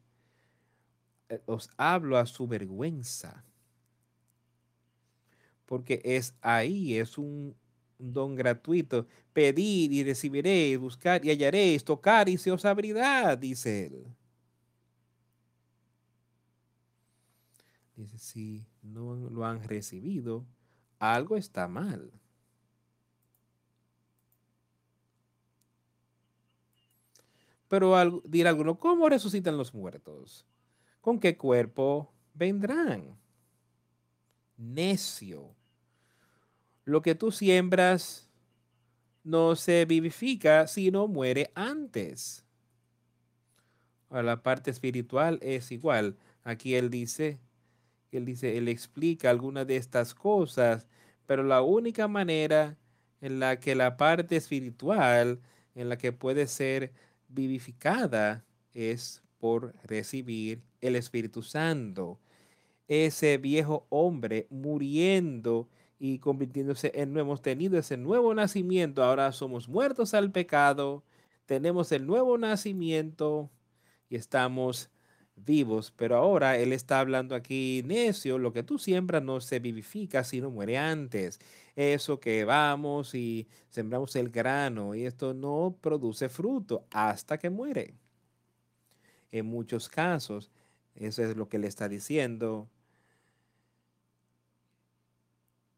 eh, os hablo a su vergüenza. Porque es ahí, es un, un don gratuito. Pedir y recibiréis, buscar y hallaréis, tocar y se os abrirá, dice él. Dice, si no lo han recibido, algo está mal. Pero dirá alguno, ¿cómo resucitan los muertos? ¿Con qué cuerpo vendrán? Necio lo que tú siembras no se vivifica, sino muere antes. A la parte espiritual es igual. Aquí él dice, él dice, él explica algunas de estas cosas, pero la única manera en la que la parte espiritual, en la que puede ser vivificada, es por recibir el Espíritu Santo. Ese viejo hombre muriendo y convirtiéndose en nuevo. Hemos tenido ese nuevo nacimiento. Ahora somos muertos al pecado. Tenemos el nuevo nacimiento y estamos vivos. Pero ahora Él está hablando aquí, necio, lo que tú siembras no se vivifica, sino muere antes. Eso que vamos y sembramos el grano y esto no produce fruto hasta que muere. En muchos casos, eso es lo que le está diciendo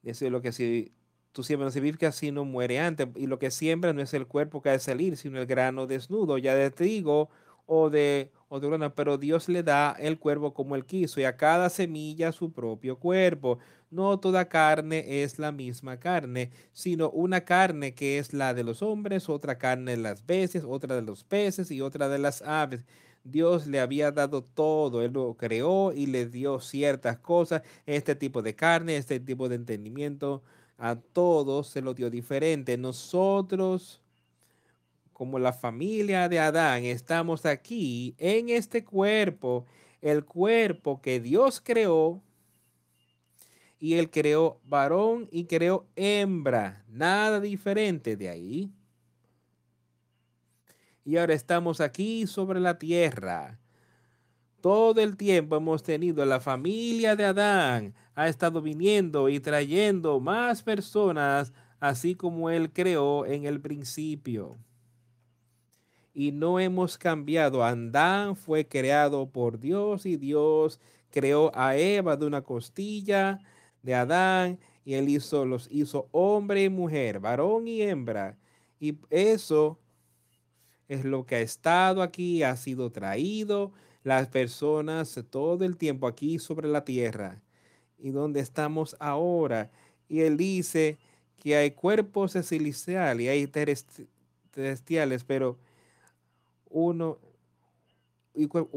eso es lo que si tú siembras no que así no muere antes. Y lo que siembra no es el cuerpo que ha de salir, sino el grano desnudo, ya de trigo o de, o grano. Pero Dios le da el cuerpo como él quiso y a cada semilla su propio cuerpo. No toda carne es la misma carne, sino una carne que es la de los hombres, otra carne de las bestias, otra de los peces y otra de las aves. Dios le había dado todo, Él lo creó y le dio ciertas cosas, este tipo de carne, este tipo de entendimiento, a todos se lo dio diferente. Nosotros, como la familia de Adán, estamos aquí en este cuerpo, el cuerpo que Dios creó, y Él creó varón y creó hembra, nada diferente de ahí. Y ahora estamos aquí sobre la tierra. Todo el tiempo hemos tenido la familia de Adán, ha estado viniendo y trayendo más personas, así como él creó en el principio. Y no hemos cambiado. Adán fue creado por Dios y Dios creó a Eva de una costilla de Adán y él hizo los hizo hombre y mujer, varón y hembra. Y eso es lo que ha estado aquí, ha sido traído las personas todo el tiempo aquí sobre la tierra y donde estamos ahora. Y él dice que hay cuerpos celestiales y hay terrestriales, pero uno,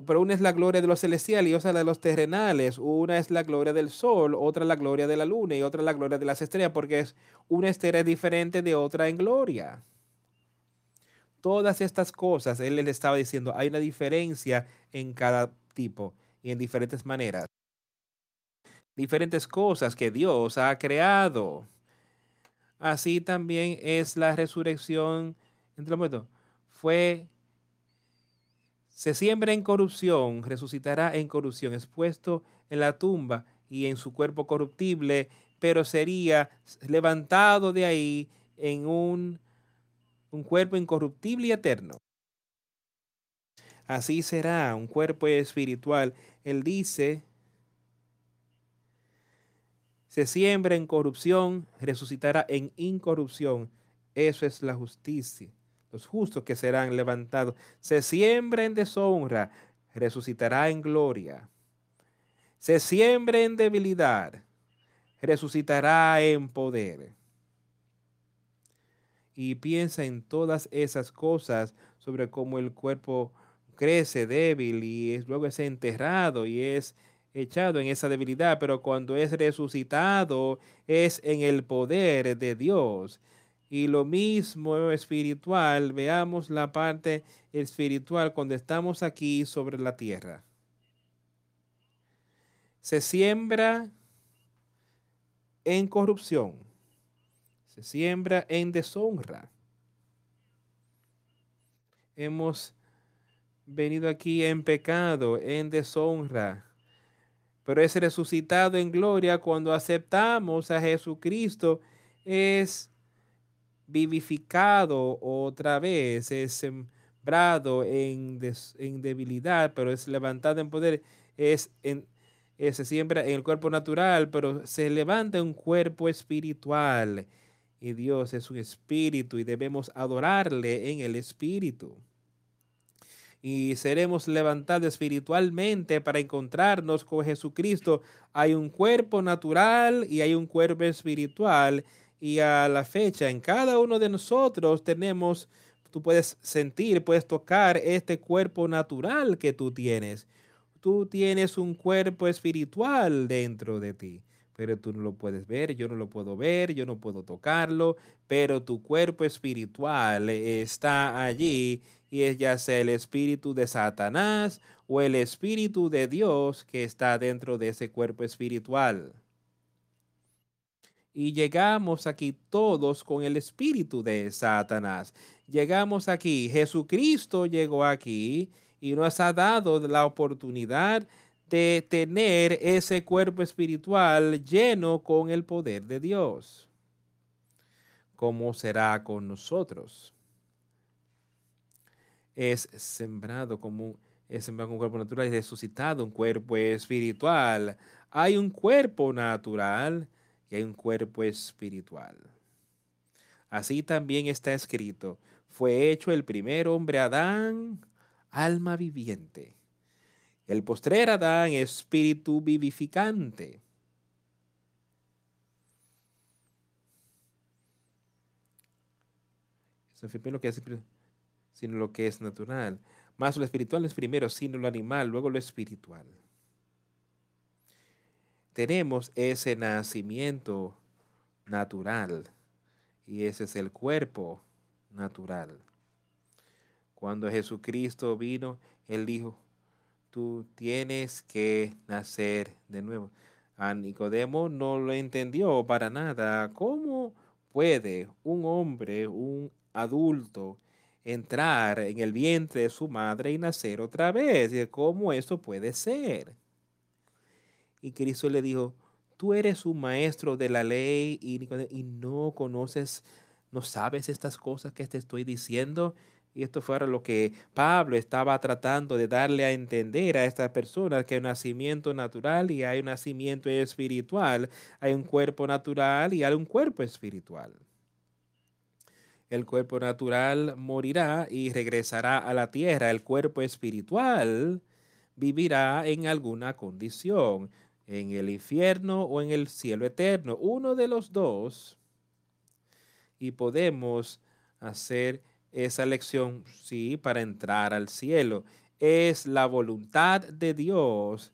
pero una es la gloria de los celestiales y otra de los terrenales. Una es la gloria del sol, otra la gloria de la luna y otra la gloria de las estrellas, porque es una estrella diferente de otra en gloria. Todas estas cosas, él le estaba diciendo, hay una diferencia en cada tipo y en diferentes maneras. Diferentes cosas que Dios ha creado. Así también es la resurrección entre los muertos. Fue, se siembra en corrupción, resucitará en corrupción, expuesto en la tumba y en su cuerpo corruptible, pero sería levantado de ahí en un un cuerpo incorruptible y eterno. Así será un cuerpo espiritual. Él dice, se siembra en corrupción, resucitará en incorrupción. Eso es la justicia. Los justos que serán levantados. Se siembra en deshonra, resucitará en gloria. Se siembra en debilidad, resucitará en poder y piensa en todas esas cosas sobre cómo el cuerpo crece débil y luego es enterrado y es echado en esa debilidad, pero cuando es resucitado es en el poder de Dios. Y lo mismo espiritual, veamos la parte espiritual cuando estamos aquí sobre la tierra. Se siembra en corrupción se siembra en deshonra. Hemos venido aquí en pecado, en deshonra, pero es resucitado en gloria cuando aceptamos a Jesucristo, es vivificado otra vez, es sembrado en, en debilidad, pero es levantado en poder, es en, se siembra en el cuerpo natural, pero se levanta un cuerpo espiritual y Dios es un espíritu y debemos adorarle en el espíritu. Y seremos levantados espiritualmente para encontrarnos con Jesucristo. Hay un cuerpo natural y hay un cuerpo espiritual. Y a la fecha, en cada uno de nosotros tenemos, tú puedes sentir, puedes tocar este cuerpo natural que tú tienes. Tú tienes un cuerpo espiritual dentro de ti pero tú no lo puedes ver, yo no lo puedo ver, yo no puedo tocarlo, pero tu cuerpo espiritual está allí y es ya sea el espíritu de Satanás o el espíritu de Dios que está dentro de ese cuerpo espiritual. Y llegamos aquí todos con el espíritu de Satanás. Llegamos aquí, Jesucristo llegó aquí y nos ha dado la oportunidad de tener ese cuerpo espiritual lleno con el poder de Dios. ¿Cómo será con nosotros? Es sembrado como es sembrado un cuerpo natural y resucitado un cuerpo espiritual. Hay un cuerpo natural y hay un cuerpo espiritual. Así también está escrito, fue hecho el primer hombre Adán, alma viviente el postrer Adán, espíritu vivificante. Eso es lo que es, sino lo que es natural. Más lo espiritual es primero, sino lo animal, luego lo espiritual. Tenemos ese nacimiento natural y ese es el cuerpo natural. Cuando Jesucristo vino, Él dijo, tú tienes que nacer de nuevo. A Nicodemo no lo entendió para nada. ¿Cómo puede un hombre, un adulto, entrar en el vientre de su madre y nacer otra vez. ¿Cómo eso puede ser? Y Cristo le dijo, tú eres un maestro de la ley y, y no conoces, no sabes estas cosas que te estoy diciendo. Y esto fue lo que Pablo estaba tratando de darle a entender a estas personas, que hay un nacimiento natural y hay un nacimiento espiritual, hay un cuerpo natural y hay un cuerpo espiritual. El cuerpo natural morirá y regresará a la tierra. El cuerpo espiritual vivirá en alguna condición, en el infierno o en el cielo eterno, uno de los dos. Y podemos hacer esa lección, sí, para entrar al cielo. Es la voluntad de Dios,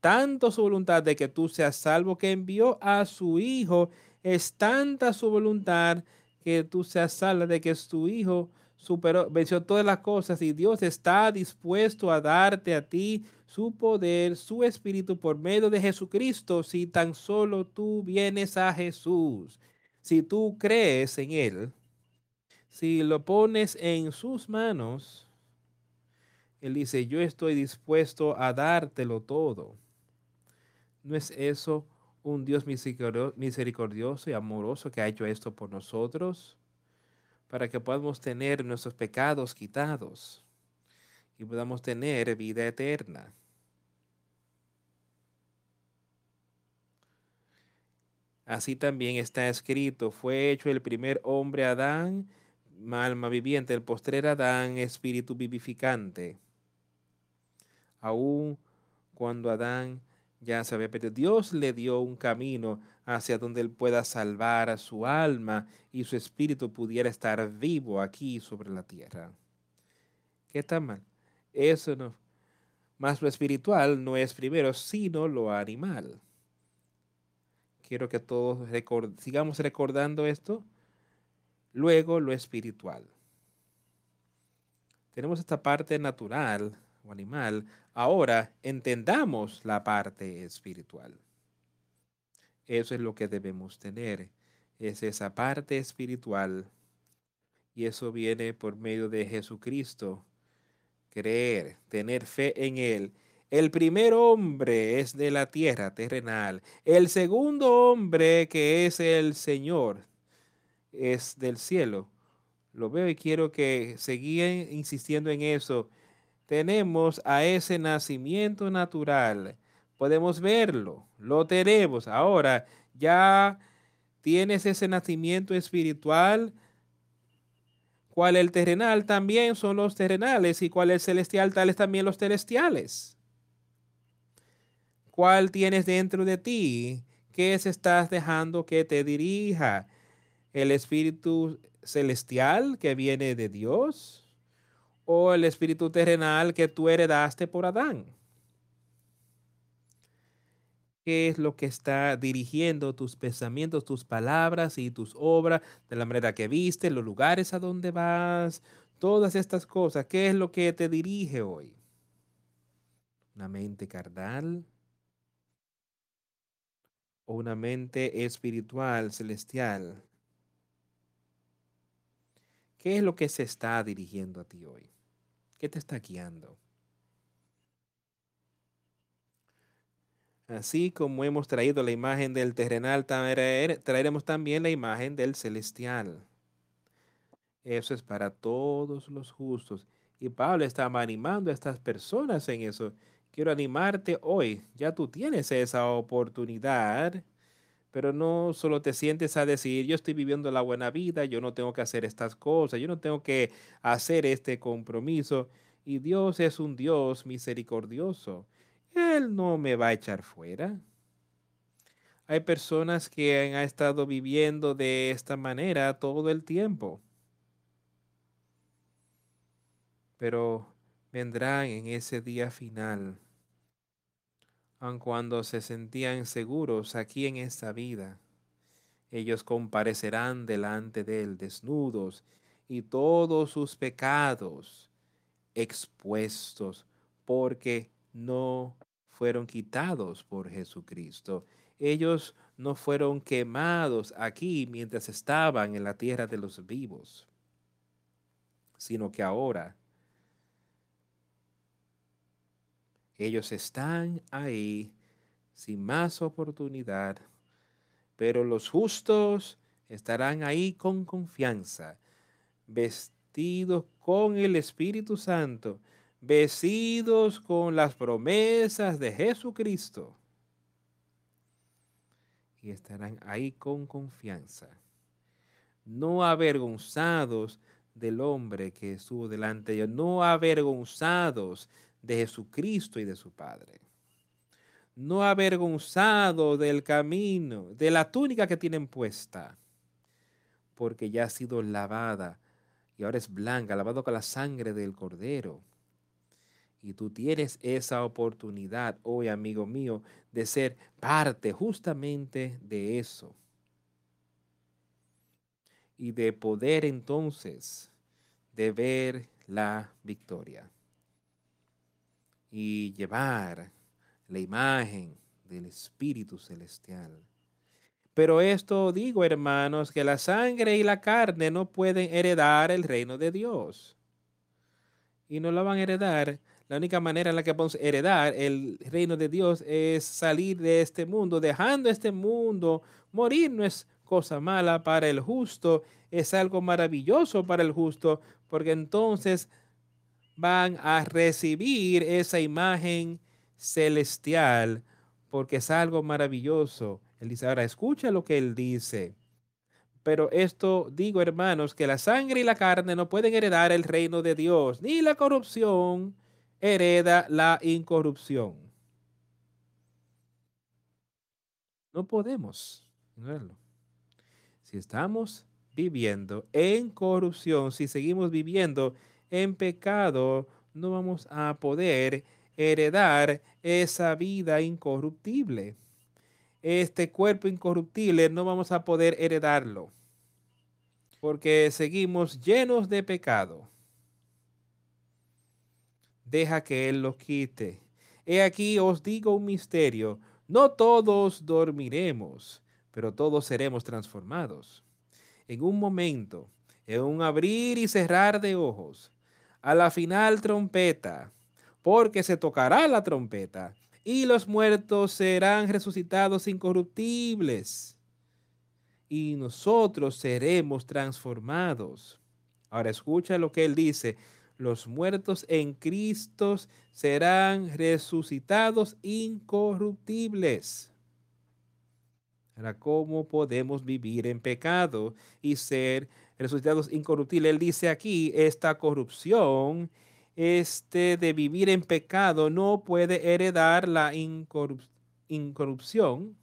tanto su voluntad de que tú seas salvo que envió a su Hijo, es tanta su voluntad que tú seas salva de que tu hijo superó, venció todas las cosas y Dios está dispuesto a darte a ti su poder, su espíritu por medio de Jesucristo, si tan solo tú vienes a Jesús, si tú crees en Él, si lo pones en sus manos, Él dice, yo estoy dispuesto a dártelo todo. ¿No es eso un Dios misericordioso y amoroso que ha hecho esto por nosotros, para que podamos tener nuestros pecados quitados y podamos tener vida eterna. Así también está escrito, fue hecho el primer hombre Adán, alma viviente, el postrer Adán, espíritu vivificante. Aún cuando Adán ya se había perdido. Dios le dio un camino hacia donde él pueda salvar a su alma y su espíritu pudiera estar vivo aquí sobre la tierra. ¿Qué está mal? Eso no. Más lo espiritual no es primero, sino lo animal. Quiero que todos sigamos recordando esto. Luego lo espiritual. Tenemos esta parte natural o animal Ahora entendamos la parte espiritual. Eso es lo que debemos tener. Es esa parte espiritual. Y eso viene por medio de Jesucristo. Creer, tener fe en Él. El primer hombre es de la tierra terrenal. El segundo hombre, que es el Señor, es del cielo. Lo veo y quiero que seguían insistiendo en eso tenemos a ese nacimiento natural. Podemos verlo, lo tenemos. Ahora ya tienes ese nacimiento espiritual. Cual el terrenal también son los terrenales y cual el celestial tales también los celestiales. ¿Cuál tienes dentro de ti? ¿Qué estás dejando que te dirija? ¿El espíritu celestial que viene de Dios? o el espíritu terrenal que tú heredaste por Adán? ¿Qué es lo que está dirigiendo tus pensamientos, tus palabras y tus obras, de la manera que viste, los lugares a donde vas, todas estas cosas? ¿Qué es lo que te dirige hoy? ¿Una mente carnal? ¿O una mente espiritual, celestial? ¿Qué es lo que se está dirigiendo a ti hoy? ¿Qué te está guiando? Así como hemos traído la imagen del terrenal, traeremos también la imagen del celestial. Eso es para todos los justos. Y Pablo estaba animando a estas personas en eso. Quiero animarte hoy. Ya tú tienes esa oportunidad pero no solo te sientes a decir, yo estoy viviendo la buena vida, yo no tengo que hacer estas cosas, yo no tengo que hacer este compromiso. Y Dios es un Dios misericordioso. Él no me va a echar fuera. Hay personas que han estado viviendo de esta manera todo el tiempo. Pero vendrán en ese día final aun cuando se sentían seguros aquí en esta vida. Ellos comparecerán delante de él desnudos y todos sus pecados expuestos porque no fueron quitados por Jesucristo. Ellos no fueron quemados aquí mientras estaban en la tierra de los vivos. sino que ahora ellos están ahí sin más oportunidad, pero los justos estarán ahí con confianza, vestidos con el Espíritu Santo, vestidos con las promesas de Jesucristo. Y estarán ahí con confianza, no avergonzados del hombre que estuvo delante de ellos, no avergonzados de Jesucristo y de su Padre, no avergonzados del camino, de la túnica que tienen puesta, porque ya ha sido lavada y ahora es blanca, lavado con la sangre del cordero. Y tú tienes esa oportunidad hoy, amigo mío, de ser parte justamente de eso. Y de poder entonces de ver la victoria. Y llevar la imagen del Espíritu Celestial pero esto digo, hermanos, que la sangre y la carne no pueden heredar el reino de Dios. Y no lo van a heredar. La única manera en la que podemos heredar el reino de Dios es salir de este mundo, dejando este mundo. Morir no es cosa mala para el justo, es algo maravilloso para el justo, porque entonces van a recibir esa imagen celestial, porque es algo maravilloso él dice, ahora escucha lo que él dice. Pero esto digo, hermanos, que la sangre y la carne no pueden heredar el reino de Dios, ni la corrupción hereda la incorrupción. No podemos Si estamos viviendo en corrupción, si seguimos viviendo en pecado, no vamos a poder heredar esa vida incorruptible este cuerpo incorruptible no vamos a poder heredarlo, porque seguimos llenos de pecado. Deja que Él lo quite. He aquí os digo un misterio, no todos dormiremos, pero todos seremos transformados. En un momento, en un abrir y cerrar de ojos, a la final trompeta, porque se tocará la trompeta y los muertos serán resucitados incorruptibles y nosotros seremos transformados. Ahora escucha lo que él dice. Los muertos en Cristo serán resucitados incorruptibles. Ahora, ¿cómo podemos vivir en pecado y ser resucitados incorruptibles? Él dice aquí, esta corrupción este de vivir en pecado no puede heredar la incorrupción,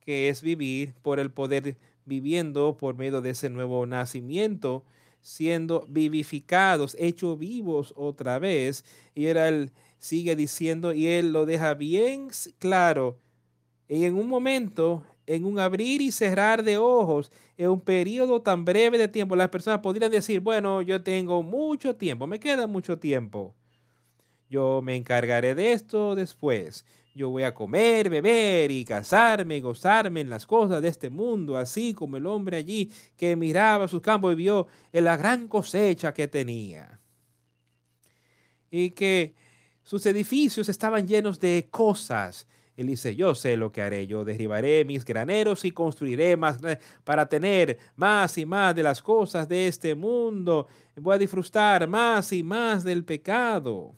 que es vivir por el poder viviendo por medio de ese nuevo nacimiento, siendo vivificados, hechos vivos otra vez. Y él sigue diciendo, y él lo deja bien claro. Y en un momento, en un abrir y cerrar de ojos, en un periodo tan breve de tiempo, las personas podrían decir, bueno, yo tengo mucho tiempo, me queda mucho tiempo. Yo me encargaré de esto después. Yo voy a comer, beber y casarme, gozarme en las cosas de este mundo, así como el hombre allí que miraba sus campos y vio en la gran cosecha que tenía. Y que sus edificios estaban llenos de cosas él dice, yo sé lo que haré, yo derribaré mis graneros y construiré más para tener más y más de las cosas de este mundo. Voy a disfrutar más y más del pecado.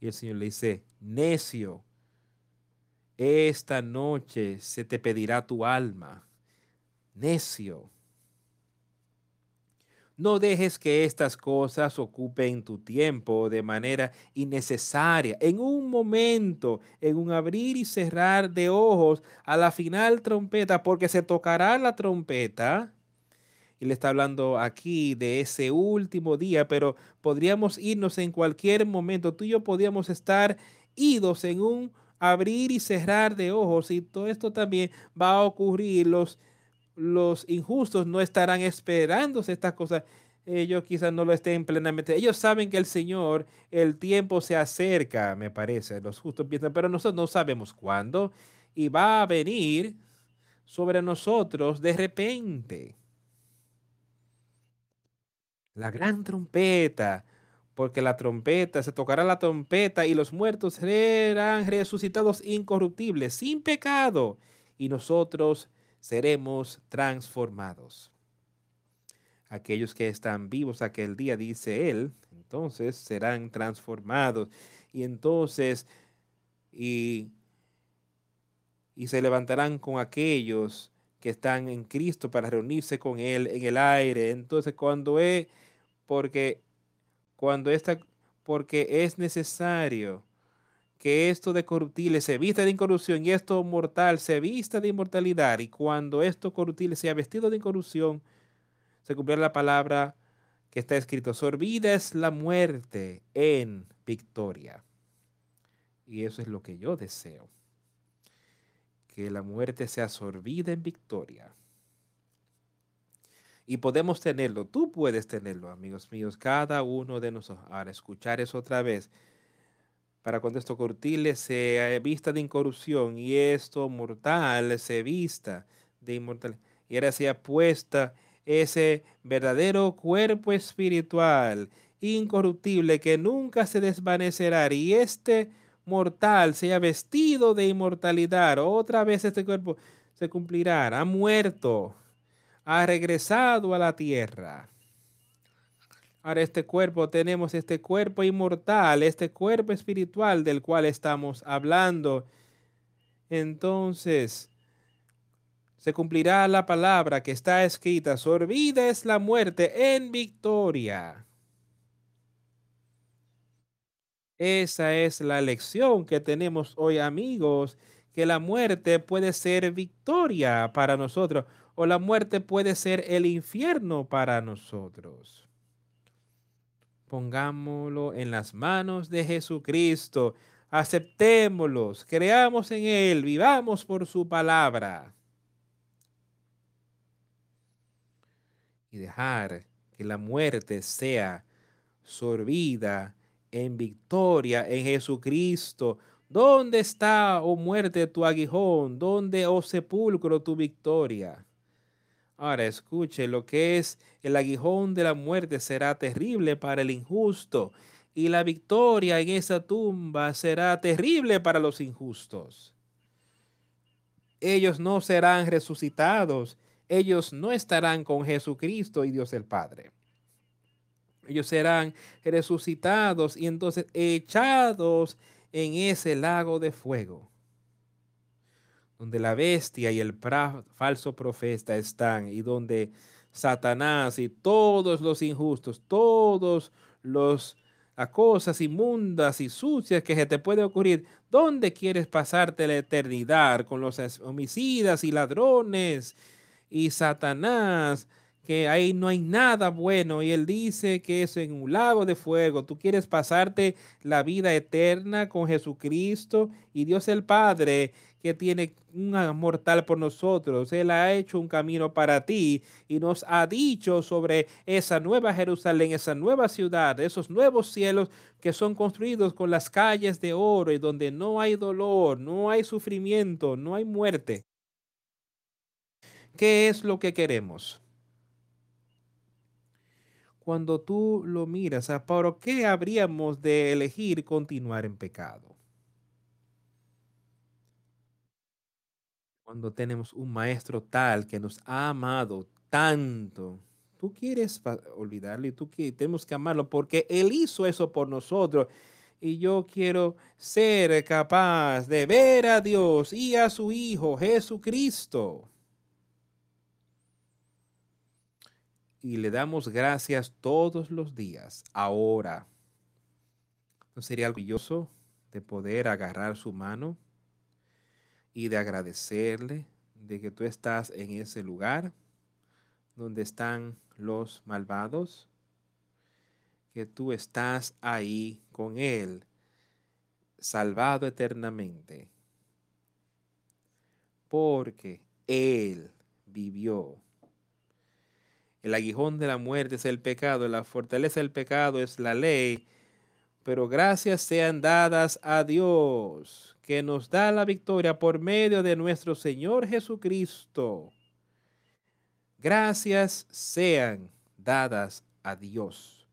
Y el Señor le dice, necio, esta noche se te pedirá tu alma. Necio. No dejes que estas cosas ocupen tu tiempo de manera innecesaria. En un momento, en un abrir y cerrar de ojos, a la final trompeta, porque se tocará la trompeta. Y le está hablando aquí de ese último día, pero podríamos irnos en cualquier momento. Tú y yo podríamos estar idos en un abrir y cerrar de ojos. Y todo esto también va a ocurrir los los injustos no estarán esperándose estas cosas. Ellos quizás no lo estén plenamente. Ellos saben que el Señor, el tiempo se acerca, me parece. Los justos piensan, pero nosotros no sabemos cuándo. Y va a venir sobre nosotros de repente. la gran trompeta, porque la trompeta, se tocará la trompeta y los muertos serán resucitados incorruptibles, sin pecado, y nosotros seremos transformados. Aquellos que están vivos aquel día, dice él, entonces serán transformados. Y entonces, y, y se levantarán con aquellos que están en Cristo para reunirse con Él en el aire. Entonces, cuando es, porque cuando esta, porque es necesario que esto de corruptible se vista de incorrupción y esto mortal se vista de inmortalidad. Y cuando esto corruptible sea vestido de incorrupción, se cumplirá la palabra que está escrito, sorbida es la muerte en victoria. Y eso es lo que yo deseo que la muerte sea absorbida en victoria. Y podemos tenerlo, tú puedes tenerlo, amigos míos, cada uno de nosotros. Ahora, escuchar eso otra vez, para cuando esto cortile se vista de incorrupción y esto mortal se vista de inmortal. Y ahora sea puesta ese verdadero cuerpo espiritual, incorruptible, que nunca se desvanecerá. Y este mortal sea vestido de inmortalidad. Otra vez este cuerpo se cumplirá. Ha muerto. Ha regresado a la tierra. Ahora este cuerpo, tenemos este cuerpo inmortal, este cuerpo espiritual del cual estamos hablando. Entonces, se cumplirá la palabra que está escrita, sorbida es la muerte en victoria. Esa es la lección que tenemos hoy, amigos, que la muerte puede ser victoria para nosotros o la muerte puede ser el infierno para nosotros. Pongámoslo en las manos de Jesucristo, aceptémoslos, creamos en Él, vivamos por su palabra. Y dejar que la muerte sea sorbida en victoria en Jesucristo. ¿Dónde está, oh muerte, tu aguijón? ¿Dónde, oh sepulcro, tu victoria? Ahora escuche, lo que es el aguijón de la muerte será terrible para el injusto y la victoria en esa tumba será terrible para los injustos. Ellos no serán resucitados, ellos no estarán con Jesucristo y Dios el Padre ellos serán resucitados y entonces echados en ese lago de fuego, donde la bestia y el falso profeta están y donde Satanás y todos los injustos, todos los a cosas inmundas y sucias que se te puede ocurrir. ¿Dónde quieres pasarte la eternidad con los homicidas y ladrones y Satanás? Que ahí no hay nada bueno y él dice que es en un lago de fuego. Tú quieres pasarte la vida eterna con Jesucristo y Dios el Padre que tiene un amor tal por nosotros. Él ha hecho un camino para ti y nos ha dicho sobre esa nueva Jerusalén, esa nueva ciudad, esos nuevos cielos que son construidos con las calles de oro y donde no hay dolor, no hay sufrimiento, no hay muerte. ¿Qué es lo que queremos? Cuando tú lo miras, ¿por qué habríamos de elegir continuar en pecado? Cuando tenemos un maestro tal que nos ha amado tanto, tú quieres olvidarlo y tú quieres, tenemos que amarlo porque Él hizo eso por nosotros. Y yo quiero ser capaz de ver a Dios y a su Hijo Jesucristo y le damos gracias todos los días, ahora. ¿No sería orgulloso de poder agarrar su mano y de agradecerle de que tú estás en ese lugar donde están los malvados? Que tú estás ahí con Él, salvado eternamente. Porque Él vivió el aguijón de la muerte es el pecado, la fortaleza del pecado es la ley, pero gracias sean dadas a Dios, que nos da la victoria por medio de nuestro Señor Jesucristo. Gracias sean dadas a Dios.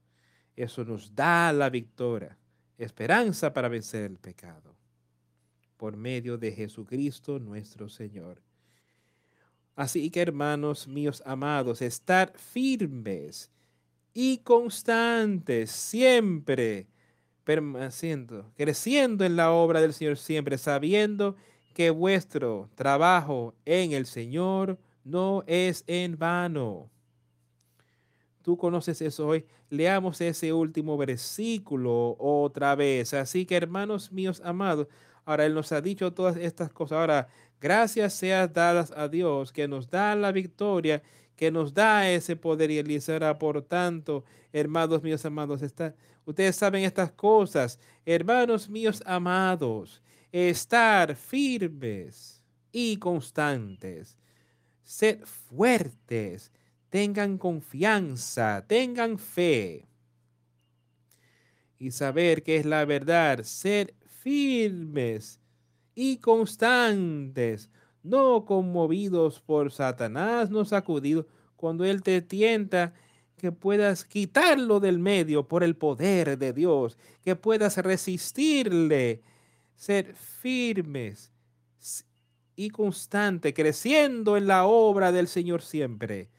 Eso nos da la victoria, esperanza para vencer el pecado, por medio de Jesucristo nuestro Señor. Así que hermanos míos amados, estar firmes y constantes siempre, permaneciendo, creciendo en la obra del Señor siempre, sabiendo que vuestro trabajo en el Señor no es en vano. Tú conoces eso hoy. Leamos ese último versículo otra vez. Así que, hermanos míos amados, ahora Él nos ha dicho todas estas cosas. Ahora, gracias sean dadas a Dios que nos da la victoria, que nos da ese poder y Él por tanto, hermanos míos amados, está, ustedes saben estas cosas. Hermanos míos amados, estar firmes y constantes Sed fuertes, tengan confianza, tengan fe. Y saber que es la verdad, ser firmes y constantes, no conmovidos por Satanás, no sacudidos cuando Él te tienta, que puedas quitarlo del medio por el poder de Dios, que puedas resistirle, ser firmes y constante, creciendo en la obra del Señor siempre.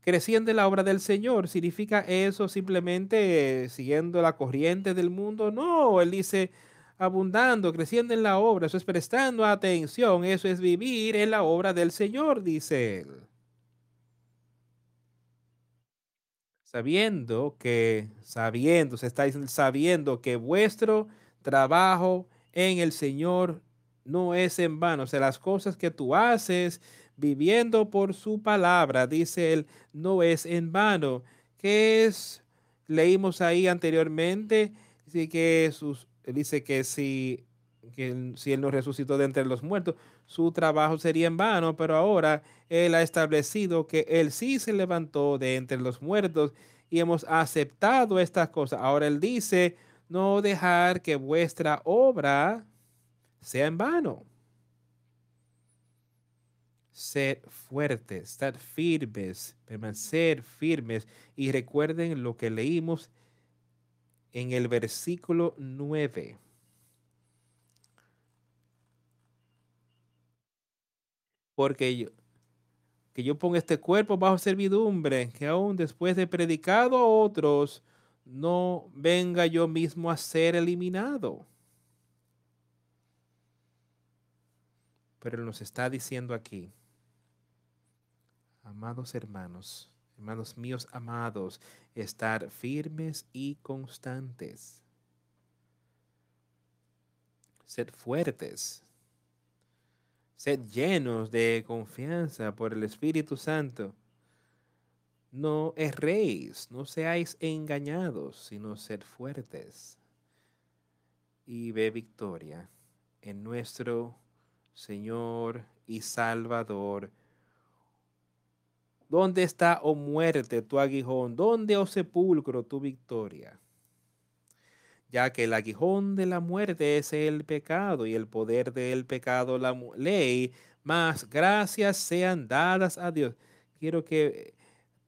Creciendo en la obra del Señor, ¿significa eso simplemente siguiendo la corriente del mundo? No, Él dice abundando, creciendo en la obra, eso es prestando atención, eso es vivir en la obra del Señor, dice Él. Sabiendo que, sabiendo, se está sabiendo que vuestro trabajo en el Señor no es en vano. O sea, las cosas que tú haces viviendo por su palabra, dice él, no es en vano. ¿Qué es? Leímos ahí anteriormente, dice que, sus, dice que si, que si él no resucitó de entre los muertos, su trabajo sería en vano, pero ahora él ha establecido que él sí se levantó de entre los muertos y hemos aceptado estas cosas. Ahora él dice, no dejar que vuestra obra sea en vano. Ser fuertes, estar firmes, permanecer firmes y recuerden lo que leímos en el versículo 9. Porque yo, que yo ponga este cuerpo bajo servidumbre, que aún después de predicado a otros, no venga yo mismo a ser eliminado. Pero nos está diciendo aquí, amados hermanos, hermanos míos amados, estar firmes y constantes. Sed fuertes. Sed llenos de confianza por el Espíritu Santo. No erréis, no seáis engañados, sino sed fuertes. Y ve victoria en nuestro Señor y Salvador. ¿Dónde está, oh muerte, tu aguijón? ¿Dónde, oh sepulcro, tu victoria? Ya que el aguijón de la muerte es el pecado y el poder del pecado la ley, más gracias sean dadas a Dios. Quiero que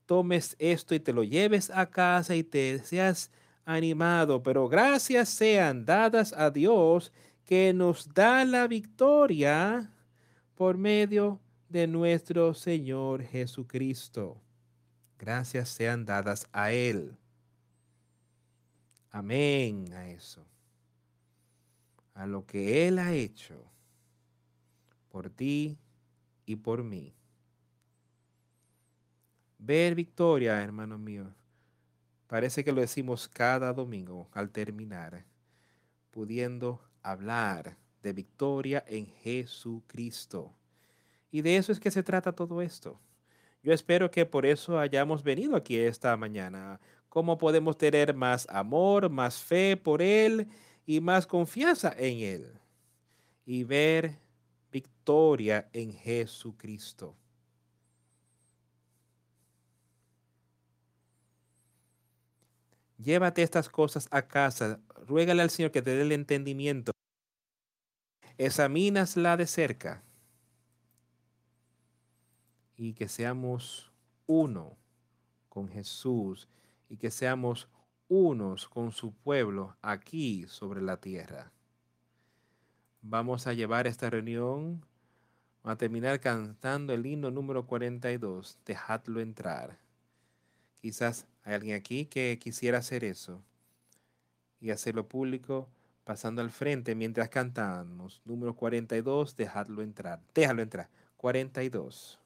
tomes esto y te lo lleves a casa y te seas animado, pero gracias sean dadas a Dios que nos da la victoria por medio de nuestro Señor Jesucristo. Gracias sean dadas a Él. Amén a eso. A lo que Él ha hecho por ti y por mí. Ver victoria, hermano mío. Parece que lo decimos cada domingo al terminar, pudiendo hablar de victoria en Jesucristo. Y de eso es que se trata todo esto. Yo espero que por eso hayamos venido aquí esta mañana. ¿Cómo podemos tener más amor, más fe por Él y más confianza en Él? Y ver victoria en Jesucristo. Llévate estas cosas a casa. Ruégale al Señor que te dé el entendimiento examínasla de cerca y que seamos uno con Jesús, y que seamos unos con su pueblo aquí sobre la tierra. Vamos a llevar esta reunión a terminar cantando el himno número 42, Dejadlo entrar. Quizás hay alguien aquí que quisiera hacer eso y hacerlo público pasando al frente mientras cantamos. Número 42, dejadlo entrar. Déjalo entrar. 42.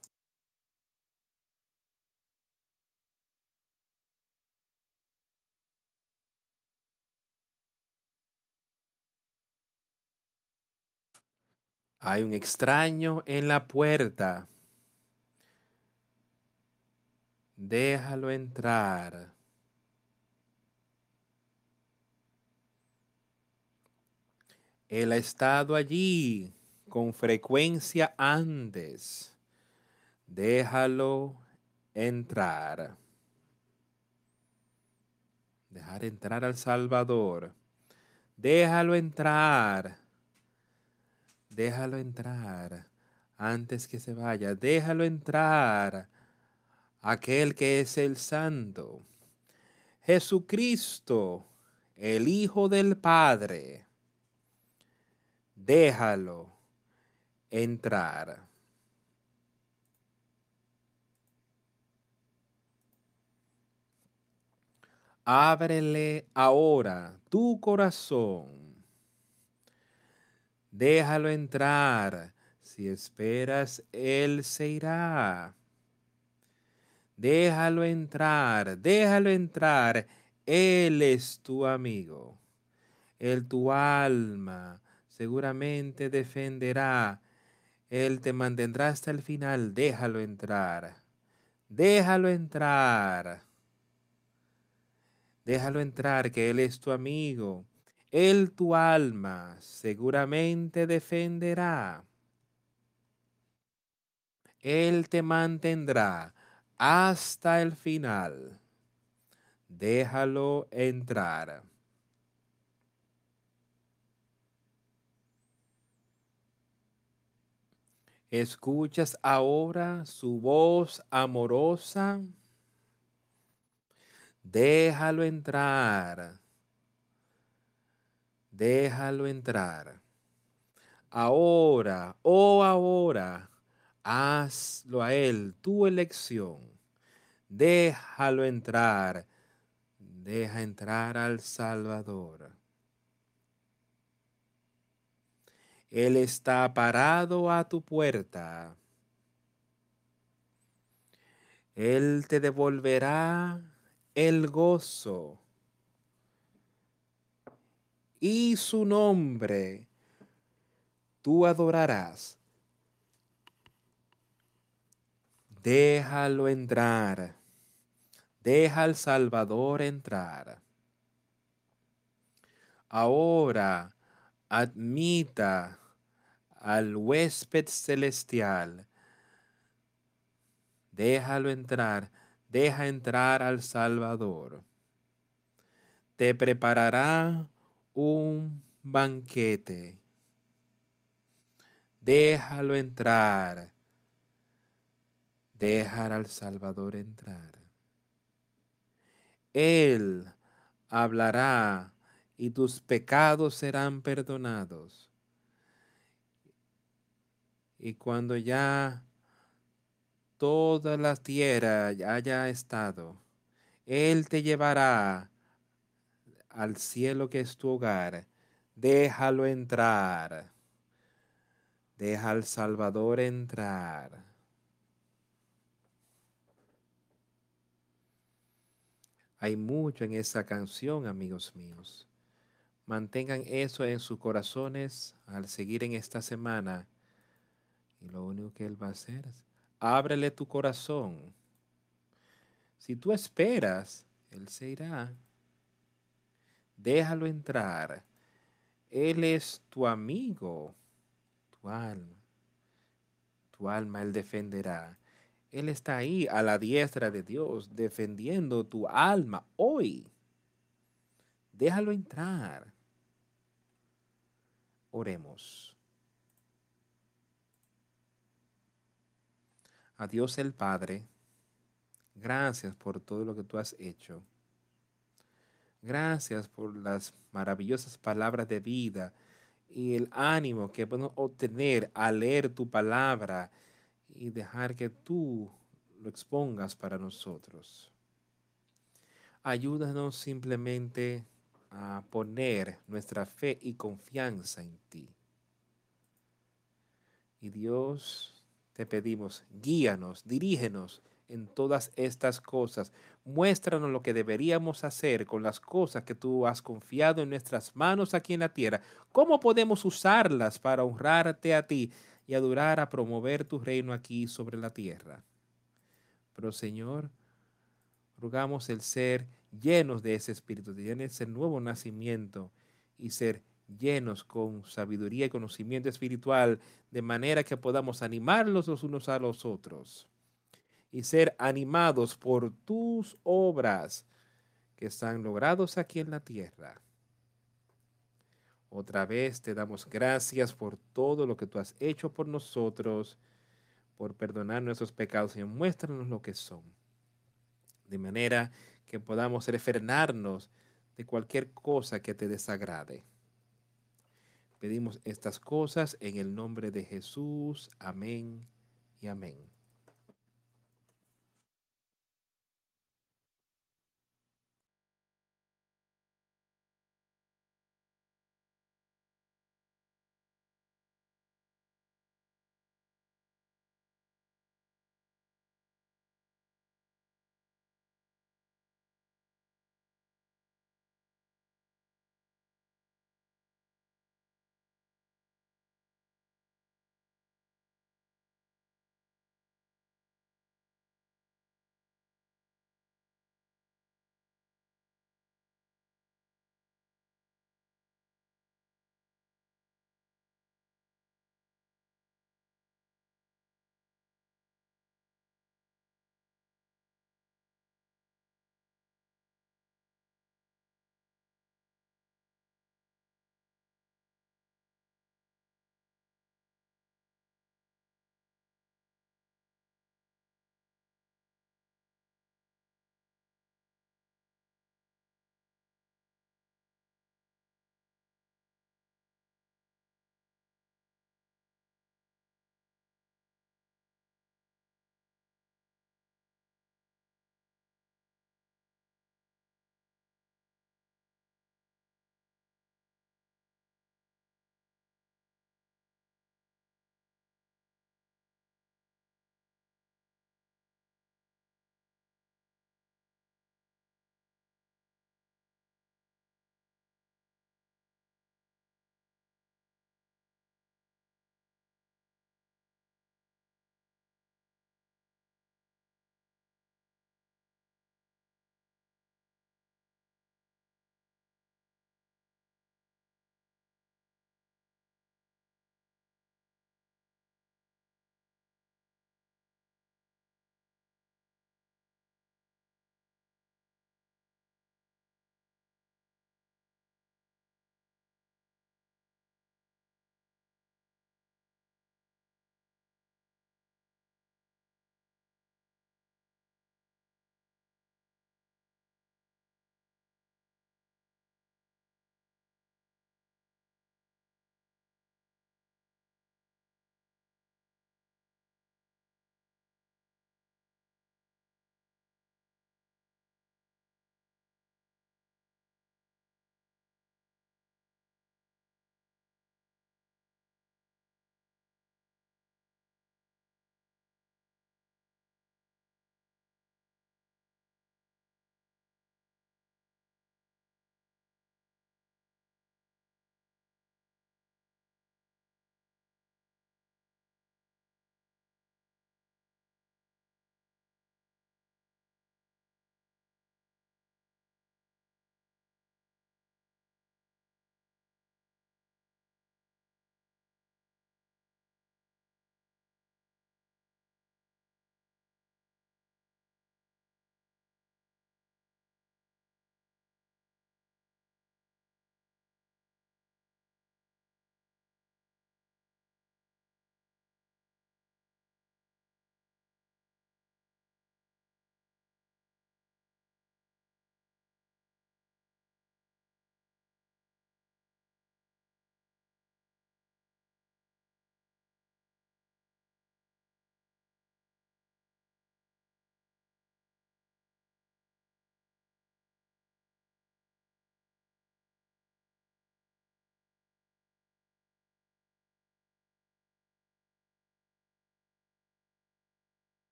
Hay un extraño en la puerta. Déjalo entrar. Él ha estado allí con frecuencia antes. Déjalo entrar. Dejar entrar al Salvador. Déjalo entrar. Déjalo entrar antes que se vaya. Déjalo entrar. Aquel que es el Santo. Jesucristo, el Hijo del Padre déjalo entrar. Ábrele ahora tu corazón. Déjalo entrar. Si esperas, Él se irá. Déjalo entrar, déjalo entrar. Él es tu amigo. Él tu alma seguramente defenderá. Él te mantendrá hasta el final. Déjalo entrar. Déjalo entrar. Déjalo entrar, que Él es tu amigo. Él tu alma seguramente defenderá. Él te mantendrá hasta el final. Déjalo entrar. ¿Escuchas ahora su voz amorosa? Déjalo entrar. Déjalo entrar. Ahora, oh ahora, hazlo a Él tu elección. Déjalo entrar. Deja entrar al Salvador. Él está parado a tu puerta. Él te devolverá el gozo y su nombre tú adorarás. Déjalo entrar. Deja al Salvador entrar. Ahora admita al huésped celestial. Déjalo entrar, deja entrar al Salvador. Te preparará un banquete. Déjalo entrar. Dejar al Salvador entrar. Él hablará y tus pecados serán perdonados y cuando ya toda la tierra haya estado, Él te llevará al cielo que es tu hogar. Déjalo entrar. Deja al Salvador entrar. Hay mucho en esa canción, amigos míos. Mantengan eso en sus corazones al seguir en esta semana y lo único que Él va a hacer es, ábrele tu corazón. Si tú esperas, Él se irá. Déjalo entrar. Él es tu amigo, tu alma. Tu alma Él defenderá. Él está ahí a la diestra de Dios defendiendo tu alma hoy. Déjalo entrar. Oremos. a Dios el Padre, gracias por todo lo que tú has hecho. Gracias por las maravillosas palabras de vida y el ánimo que podemos obtener al leer tu palabra y dejar que tú lo expongas para nosotros. Ayúdanos simplemente a poner nuestra fe y confianza en ti. Y Dios, te pedimos, guíanos, dirígenos en todas estas cosas. Muéstranos lo que deberíamos hacer con las cosas que tú has confiado en nuestras manos aquí en la tierra. ¿Cómo podemos usarlas para honrarte a ti y adorar a promover tu reino aquí sobre la tierra? Pero Señor, rogamos el ser llenos de ese espíritu, de ese nuevo nacimiento y ser llenos con sabiduría y conocimiento espiritual, de manera que podamos animarlos los unos a los otros y ser animados por tus obras que están logrados aquí en la tierra. Otra vez te damos gracias por todo lo que tú has hecho por nosotros, por perdonar nuestros pecados y muéstranos lo que son. De manera que podamos refrenarnos de cualquier cosa que te desagrade. Pedimos estas cosas en el nombre de Jesús. Amén y amén.